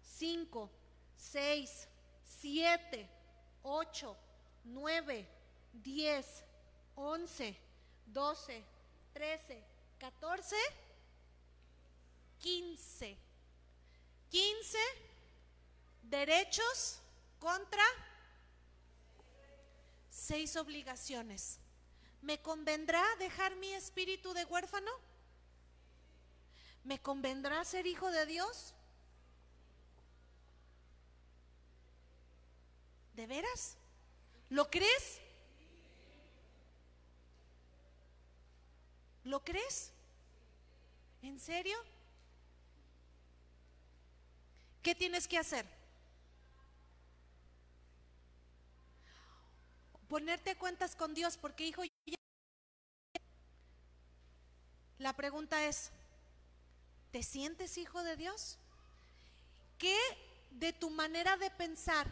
cinco, seis, siete, ocho, nueve, diez, 11, 12, 13, 14, 15. 15 derechos contra seis obligaciones. ¿Me convendrá dejar mi espíritu de huérfano? ¿Me convendrá ser hijo de Dios? ¿De veras? ¿Lo crees? ¿Lo crees? ¿En serio? ¿Qué tienes que hacer? Ponerte cuentas con Dios, porque hijo, la pregunta es, ¿te sientes hijo de Dios? ¿Qué de tu manera de pensar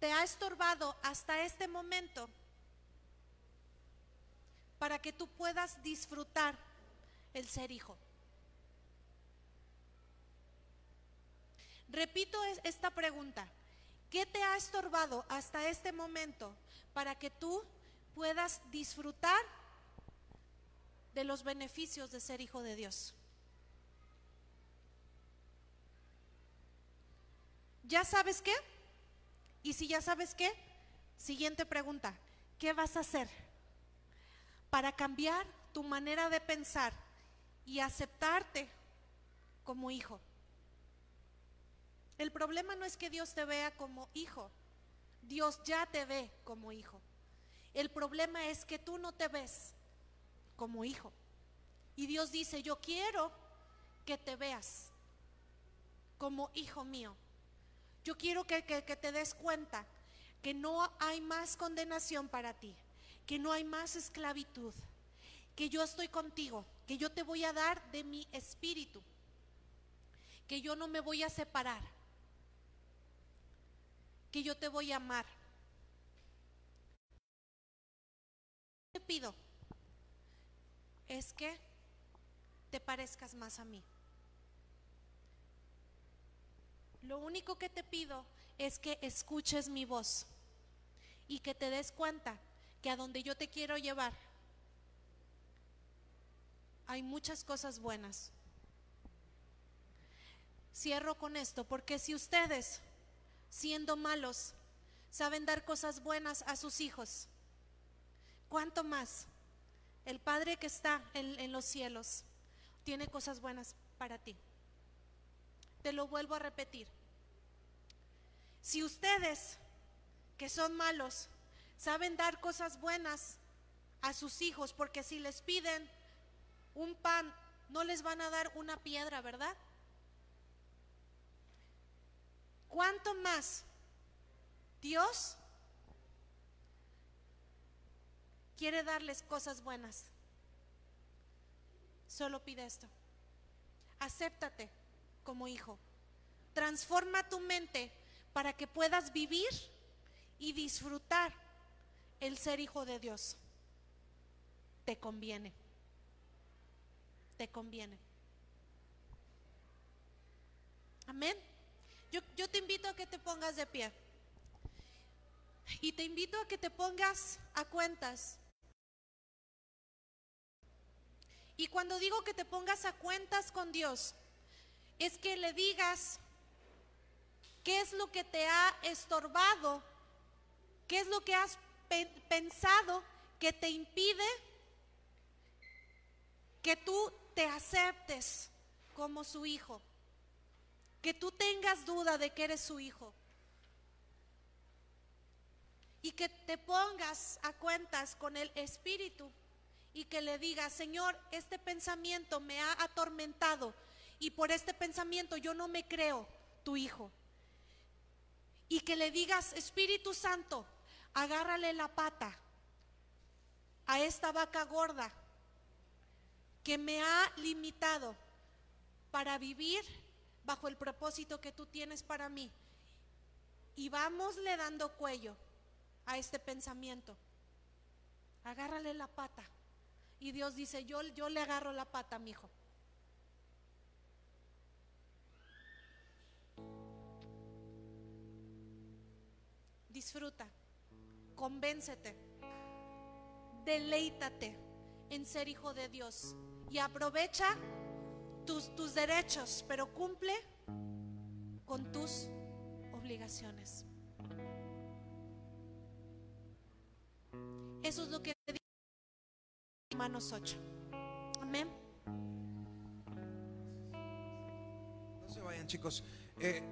te ha estorbado hasta este momento para que tú puedas disfrutar el ser hijo. Repito esta pregunta. ¿Qué te ha estorbado hasta este momento para que tú puedas disfrutar de los beneficios de ser hijo de Dios? ¿Ya sabes qué? Y si ya sabes qué, siguiente pregunta, ¿qué vas a hacer? para cambiar tu manera de pensar y aceptarte como hijo. El problema no es que Dios te vea como hijo, Dios ya te ve como hijo. El problema es que tú no te ves como hijo. Y Dios dice, yo quiero que te veas como hijo mío. Yo quiero que, te des cuenta que no hay más condenación para ti, que no hay más esclavitud, que yo estoy contigo, que yo te voy a dar de mi espíritu, que yo no me voy a separar, que yo te voy a amar. Te pido es que te parezcas más a mí. Lo único que te pido es que escuches mi voz y que te des cuenta que a donde yo te quiero llevar hay muchas cosas buenas. Cierro con esto, porque si ustedes, siendo malos, saben dar cosas buenas a sus hijos, ¿cuánto más el Padre que está en, en los cielos tiene cosas buenas para ti? Te lo vuelvo a repetir. Si ustedes, que son malos, saben dar cosas buenas a sus hijos, porque si les piden un pan, no les van a dar una piedra, ¿verdad? ¿Cuánto más Dios quiere darles cosas buenas? Solo pide esto. Acéptate como hijo. Transforma tu mente para que puedas vivir y disfrutar el ser hijo de Dios. Te conviene. Te conviene. Amén. Yo, te invito a que te pongas de pie. Y te invito a que te pongas a cuentas. Y cuando digo que te pongas a cuentas con Dios, es que le digas qué es lo que te ha estorbado, qué es lo que has pensado que te impide que tú te aceptes como su hijo, que tú tengas duda de que eres su hijo y que te pongas a cuentas con el Espíritu y que le digas, Señor, este pensamiento me ha atormentado y por este pensamiento yo no me creo tu hijo. Y que le digas, Espíritu Santo, agárrale la pata a esta vaca gorda que me ha limitado para vivir bajo el propósito que tú tienes para mí. Y le dando cuello a este pensamiento. Agárrale la pata. Y Dios dice, yo, yo le agarro la pata, mi hijo. disfruta, convéncete, deleítate en ser hijo de Dios y aprovecha tus, tus derechos, pero cumple con tus obligaciones. Eso es lo que dice Romanos 8. Amén.
No se vayan chicos. Eh,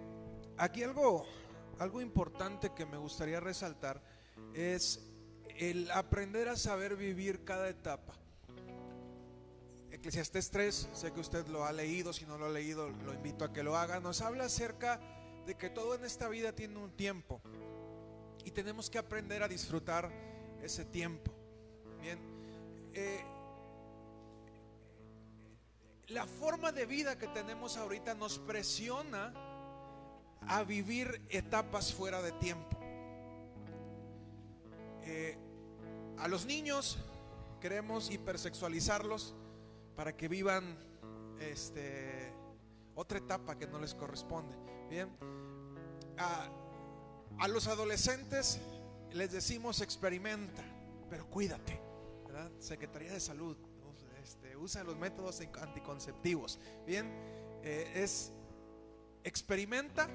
aquí algo algo importante que me gustaría resaltar es el aprender a saber vivir cada etapa. Eclesiastés 3, sé que usted lo ha leído, si no lo ha leído, lo invito a que lo haga. Nos habla acerca de que todo en esta vida tiene un tiempo y tenemos que aprender a disfrutar ese tiempo. Bien, eh, la forma de vida que tenemos ahorita nos presiona a vivir etapas fuera de tiempo. Eh, a los niños queremos hipersexualizarlos para que vivan este, otra etapa que no les corresponde. Bien, a, a los adolescentes les decimos experimenta, pero cuídate. Secretaría de Salud este, usa los métodos anticonceptivos. Bien, eh, es experimenta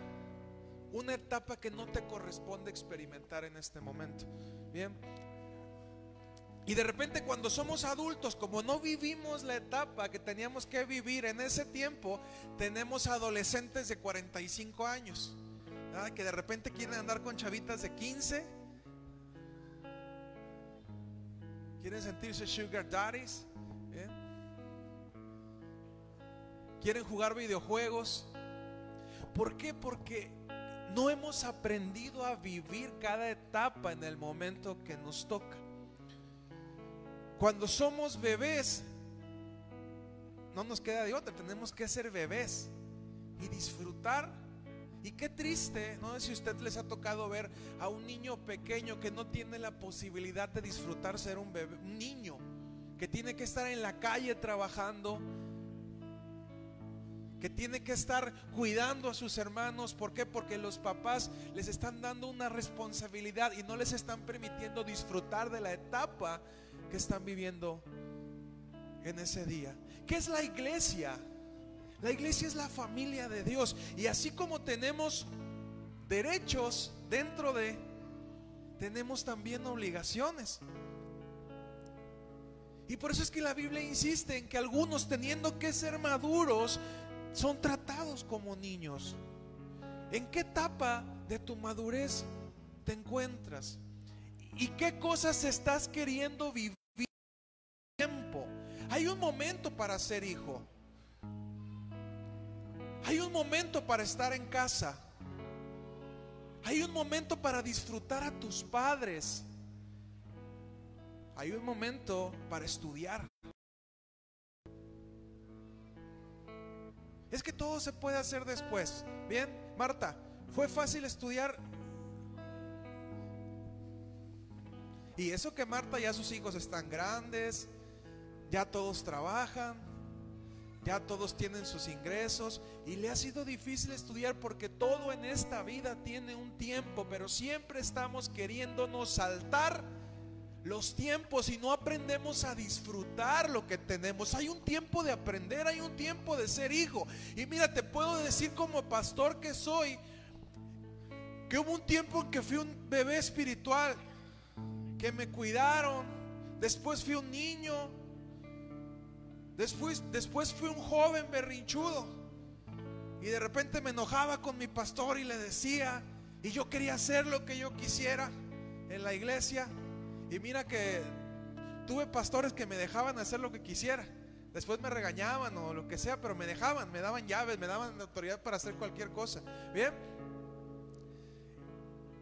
una etapa que no te corresponde experimentar en este momento. Bien. Y de repente cuando somos adultos, como no vivimos la etapa que teníamos que vivir en ese tiempo, tenemos adolescentes de 45 años, que de repente quieren andar con chavitas de 15, quieren sentirse sugar daddies, quieren jugar videojuegos. ¿Por qué? Porque no hemos aprendido a vivir cada etapa en el momento que nos toca. Cuando somos bebés, no nos queda de otra, tenemos que ser bebés y disfrutar. Y qué triste, no sé si usted les ha tocado ver a un niño pequeño que no tiene la posibilidad de disfrutar ser un bebé, un niño que tiene que estar en la calle trabajando, que tiene que estar cuidando a sus hermanos. ¿Por qué? Porque los papás les están dando una responsabilidad y no les están permitiendo disfrutar de la etapa que están viviendo en ese día. ¿Qué es la iglesia? La iglesia es la familia de Dios. Y así como tenemos derechos dentro de, tenemos también obligaciones. Y por eso es que la Biblia insiste en que algunos teniendo que ser maduros son tratados como niños. ¿En qué etapa de tu madurez te encuentras? ¿Y qué cosas estás queriendo vivir? Hay un momento para ser hijo. Hay un momento para estar en casa. Hay un momento para disfrutar a tus padres. Hay un momento para estudiar. Es que todo se puede hacer después. Bien, Marta, ¿fue fácil estudiar? Y eso que Marta ya sus hijos están grandes, ya todos trabajan, ya todos tienen sus ingresos y le ha sido difícil estudiar porque todo en esta vida tiene un tiempo, pero siempre estamos queriéndonos saltar los tiempos y no aprendemos a disfrutar lo que tenemos. Hay un tiempo de aprender, hay un tiempo de ser hijo. Y mira, te puedo decir como pastor que soy, que hubo un tiempo que fui un bebé espiritual, que me cuidaron, después fui un niño, después, después fui un joven berrinchudo. Y de repente me enojaba con mi pastor y le decía, y yo quería hacer lo que yo quisiera en la iglesia. Y mira que tuve pastores que me dejaban hacer lo que quisiera. Después me regañaban o lo que sea, pero me dejaban, me daban llaves, me daban autoridad para hacer cualquier cosa. Bien.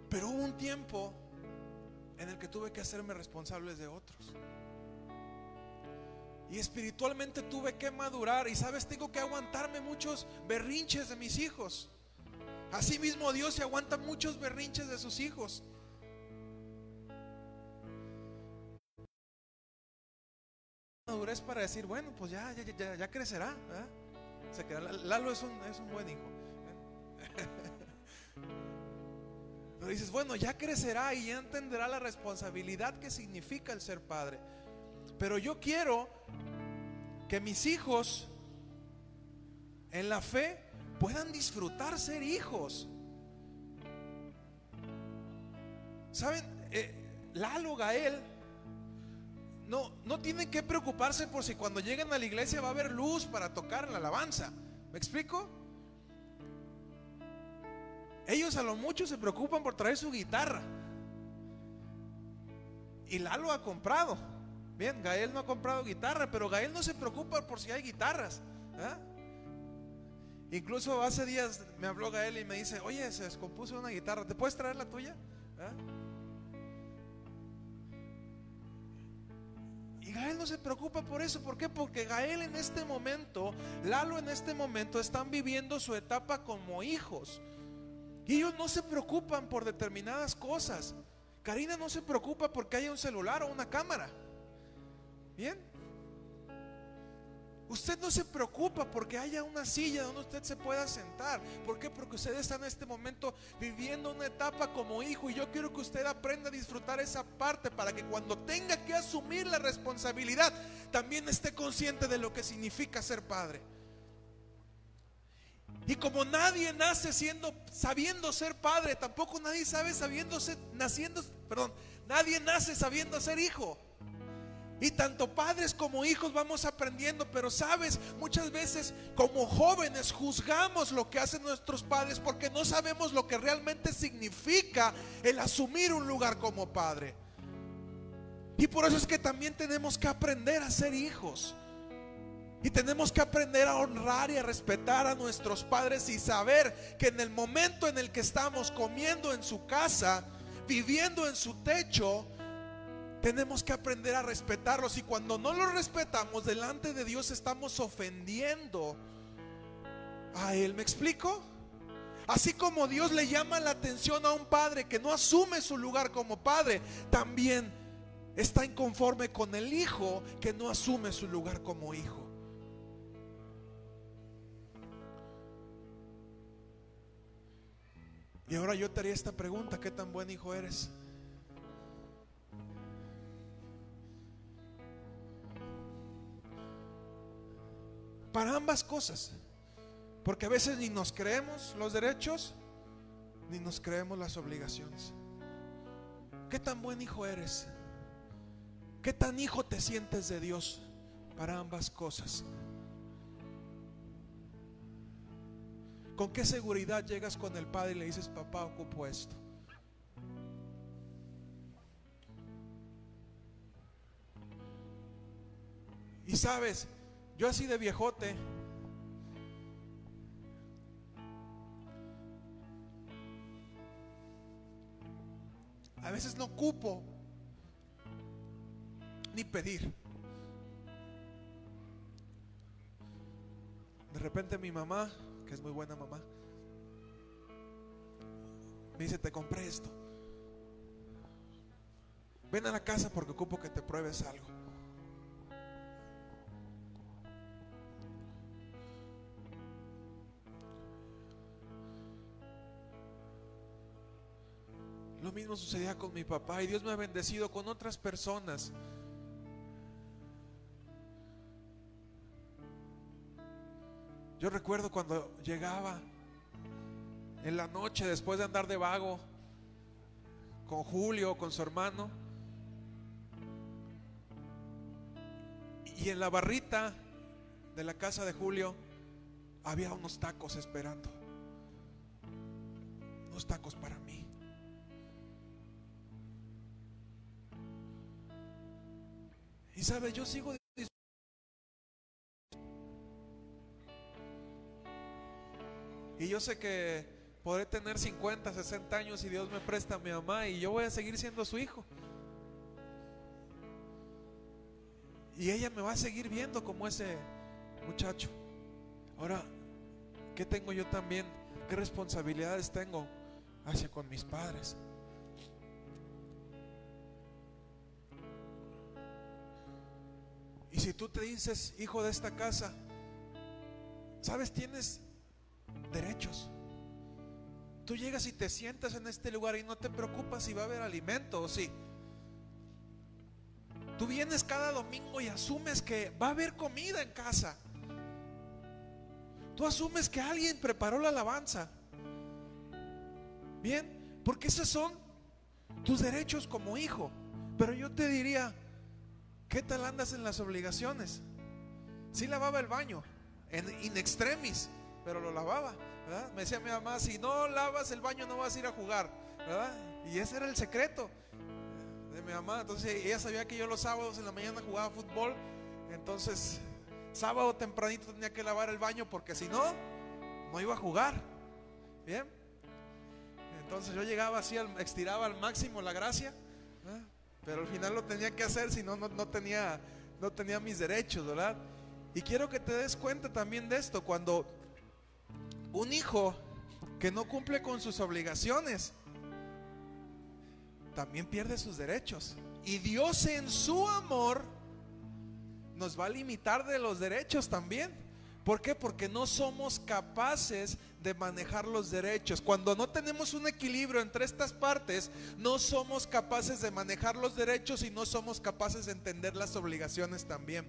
Pero hubo un tiempo en el que tuve que hacerme responsables de otros. Y espiritualmente tuve que madurar. Y sabes, tengo que aguantarme muchos berrinches de mis hijos. Así mismo Dios se aguanta muchos berrinches de sus hijos. madurez para decir, bueno, pues ya, ya, ya, ya crecerá. Se queda, Lalo es un, es un buen hijo. (laughs) Pero dices, bueno, ya crecerá y ya entenderá la responsabilidad que significa el ser padre. Pero yo quiero que mis hijos en la fe puedan disfrutar ser hijos. ¿Saben? Eh, Lalo, Gael, no, no tienen que preocuparse por si cuando lleguen a la iglesia va a haber luz para tocar la alabanza. ¿Me explico? Ellos a lo mucho se preocupan por traer su guitarra. Y Lalo ha comprado. Bien, Gael no ha comprado guitarra, pero Gael no se preocupa por si hay guitarras. ¿ah? Incluso hace días me habló Gael y me dice, oye, se descompuso una guitarra, ¿te puedes traer la tuya? ¿Ah? Y Gael no se preocupa por eso. ¿Por qué? Porque Gael en este momento, Lalo en este momento están viviendo su etapa como hijos. Y ellos no se preocupan por determinadas cosas. Karina no se preocupa porque haya un celular o una cámara. Bien. Usted no se preocupa porque haya una silla donde usted se pueda sentar. ¿Por qué? Porque usted está en este momento viviendo una etapa como hijo y yo quiero que usted aprenda a disfrutar esa parte para que cuando tenga que asumir la responsabilidad también esté consciente de lo que significa ser padre. Y como nadie nace siendo sabiendo ser padre, tampoco nadie sabe sabiendo ser naciendo, perdón, nadie nace sabiendo ser hijo. Y tanto padres como hijos vamos aprendiendo, pero sabes, muchas veces como jóvenes juzgamos lo que hacen nuestros padres porque no sabemos lo que realmente significa el asumir un lugar como padre. Y por eso es que también tenemos que aprender a ser hijos. Y tenemos que aprender a honrar y a respetar a nuestros padres y saber que en el momento en el que estamos comiendo en su casa, viviendo en su techo, tenemos que aprender a respetarlos. Y cuando no los respetamos delante de Dios estamos ofendiendo a Él. ¿Me explico? Así como Dios le llama la atención a un padre que no asume su lugar como padre, también está inconforme con el hijo que no asume su lugar como hijo. Y ahora yo te haría esta pregunta, ¿qué tan buen hijo eres? Para ambas cosas. Porque a veces ni nos creemos los derechos, ni nos creemos las obligaciones. ¿Qué tan buen hijo eres? ¿Qué tan hijo te sientes de Dios para ambas cosas? ¿Con qué seguridad llegas con el Padre y le dices, papá, ocupo esto? Y sabes, yo así de viejote, a veces no ocupo ni pedir. De repente mi mamá que es muy buena mamá, me dice, te compré esto. Ven a la casa porque ocupo que te pruebes algo. Mismo sucedía con mi papá y Dios me ha bendecido con otras personas Yo recuerdo cuando llegaba en la noche después de andar de vago con Julio, con su hermano, y en la barrita de la casa de Julio había unos tacos esperando, unos tacos para mí. Y sabe, yo sigo Y yo sé que podré tener 50, 60 años y Dios me presta a mi mamá y yo voy a seguir siendo su hijo. Y ella me va a seguir viendo como ese muchacho. Ahora, ¿qué tengo yo también? ¿Qué responsabilidades tengo hacia con mis padres? Y si tú te dices hijo de esta casa, ¿sabes? Tienes derechos. Tú llegas y te sientas en este lugar y no te preocupas si va a haber alimento o si. Tú vienes cada domingo y asumes que va a haber comida en casa. Tú asumes que alguien preparó la alabanza. Bien, porque esos son tus derechos como hijo. Pero yo te diría, ¿qué tal andas en las obligaciones? Si lavaba el baño, en in extremis pero lo lavaba. Me decía mi mamá, si no lavas el baño no vas a ir a jugar. Y ese era el secreto de mi mamá. Entonces ella sabía que yo los sábados en la mañana jugaba fútbol. Entonces sábado tempranito tenía que lavar el baño porque si no, no iba a jugar. Bien. Entonces yo llegaba así, estiraba al máximo la gracia. Pero al final lo tenía que hacer, si no, no tenía, no tenía mis derechos, ¿verdad? Y quiero que te des cuenta también de esto. Cuando un hijo que no cumple con sus obligaciones también pierde sus derechos. Y Dios en su amor nos va a limitar de los derechos también. ¿Por qué? Porque no somos capaces de manejar los derechos. Cuando no tenemos un equilibrio entre estas partes, no somos capaces de manejar los derechos y no somos capaces de entender las obligaciones también.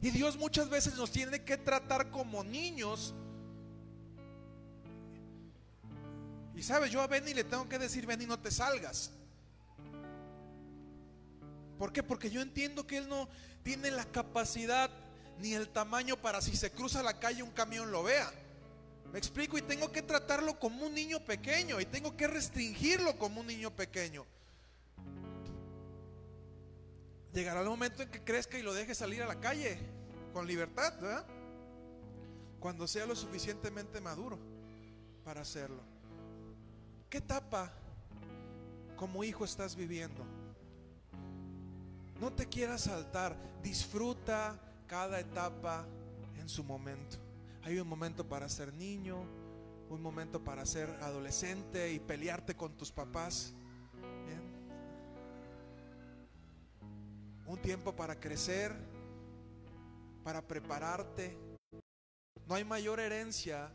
Y Dios muchas veces nos tiene que tratar como niños Y sabes, yo a Benny le tengo que decir, Benny, no te salgas. ¿Por qué? Porque yo entiendo que él no tiene la capacidad ni el tamaño para si se cruza la calle un camión lo vea. Me explico y tengo que tratarlo como un niño pequeño y tengo que restringirlo como un niño pequeño. Llegará el momento en que crezca y lo deje salir a la calle con libertad, ¿verdad? Cuando sea lo suficientemente maduro para hacerlo. ¿Qué etapa como hijo estás viviendo? No te quieras saltar, disfruta cada etapa en su momento. Hay un momento para ser niño, un momento para ser adolescente y pelearte con tus papás. Un tiempo para crecer, para prepararte. No hay mayor herencia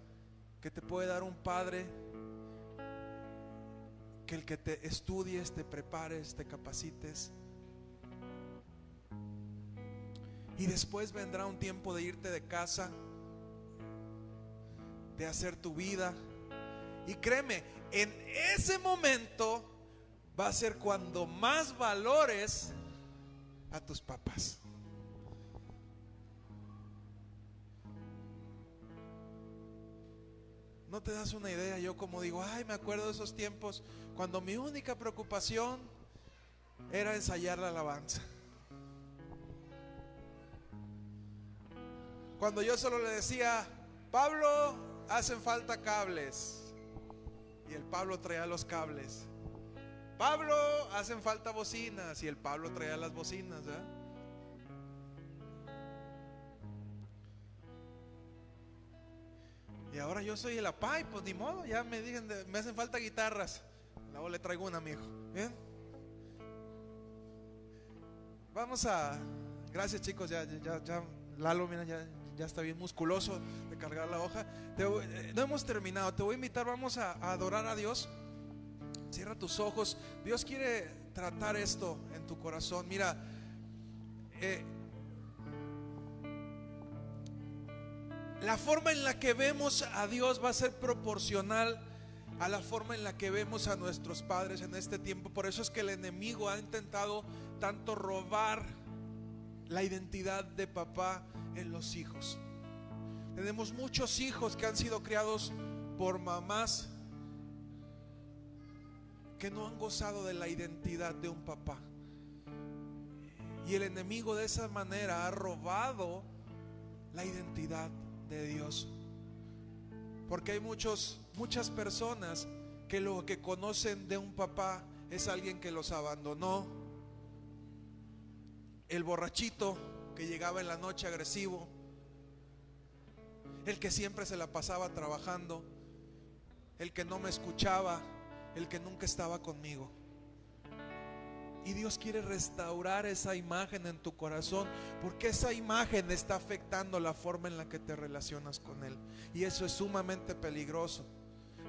que te puede dar un padre que el que te estudies, te prepares, te capacites. Y después vendrá un tiempo de irte de casa, de hacer tu vida. Y créeme, en ese momento va a ser cuando más valores a tus papás. No te das una idea, yo como digo, ay, me acuerdo de esos tiempos cuando mi única preocupación era ensayar la alabanza. Cuando yo solo le decía, Pablo, hacen falta cables. Y el Pablo traía los cables. Pablo, hacen falta bocinas. Y el Pablo traía las bocinas. Y ahora yo soy el apay, pues ni modo, ya me digan, me hacen falta guitarras. Luego le traigo una, amigo. Bien. Vamos a. Gracias, chicos. Ya, ya, ya. Lalo, mira, ya, ya está bien musculoso de cargar la hoja. Eh, no hemos terminado. Te voy a invitar, vamos a, adorar a Dios. Cierra tus ojos. Dios quiere tratar esto en tu corazón. Mira, eh, la forma en la que vemos a Dios va a ser proporcional a la forma en la que vemos a nuestros padres en este tiempo. Por eso es que el enemigo ha intentado tanto robar la identidad de papá en los hijos. Tenemos muchos hijos que han sido criados por mamás que no han gozado de la identidad de un papá. Y el enemigo de esa manera ha robado la identidad de Dios. Porque hay muchos, muchas personas que lo que conocen de un papá es alguien que los abandonó. El borrachito que llegaba en la noche agresivo. El que siempre se la pasaba trabajando. El que no me escuchaba. El que nunca estaba conmigo. Y Dios quiere restaurar esa imagen en tu corazón porque esa imagen está afectando la forma en la que te relacionas con Él. Y eso es sumamente peligroso.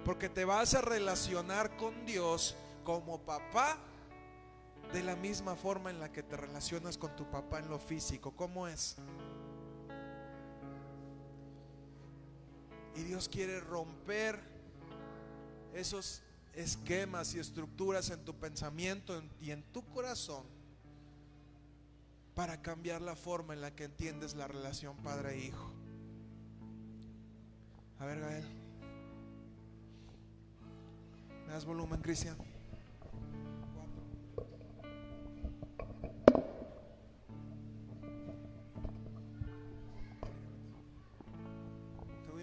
Porque te vas a relacionar con Dios como papá de la misma forma en la que te relacionas con tu papá en lo físico. ¿Cómo es? Y Dios quiere romper esos esquemas y estructuras en tu pensamiento y en tu corazón para cambiar la forma en la que entiendes la relación padre e hijo. A ver, Gael. ¿Me das volumen, Cristian?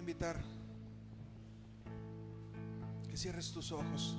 Invitar cierres tus ojos.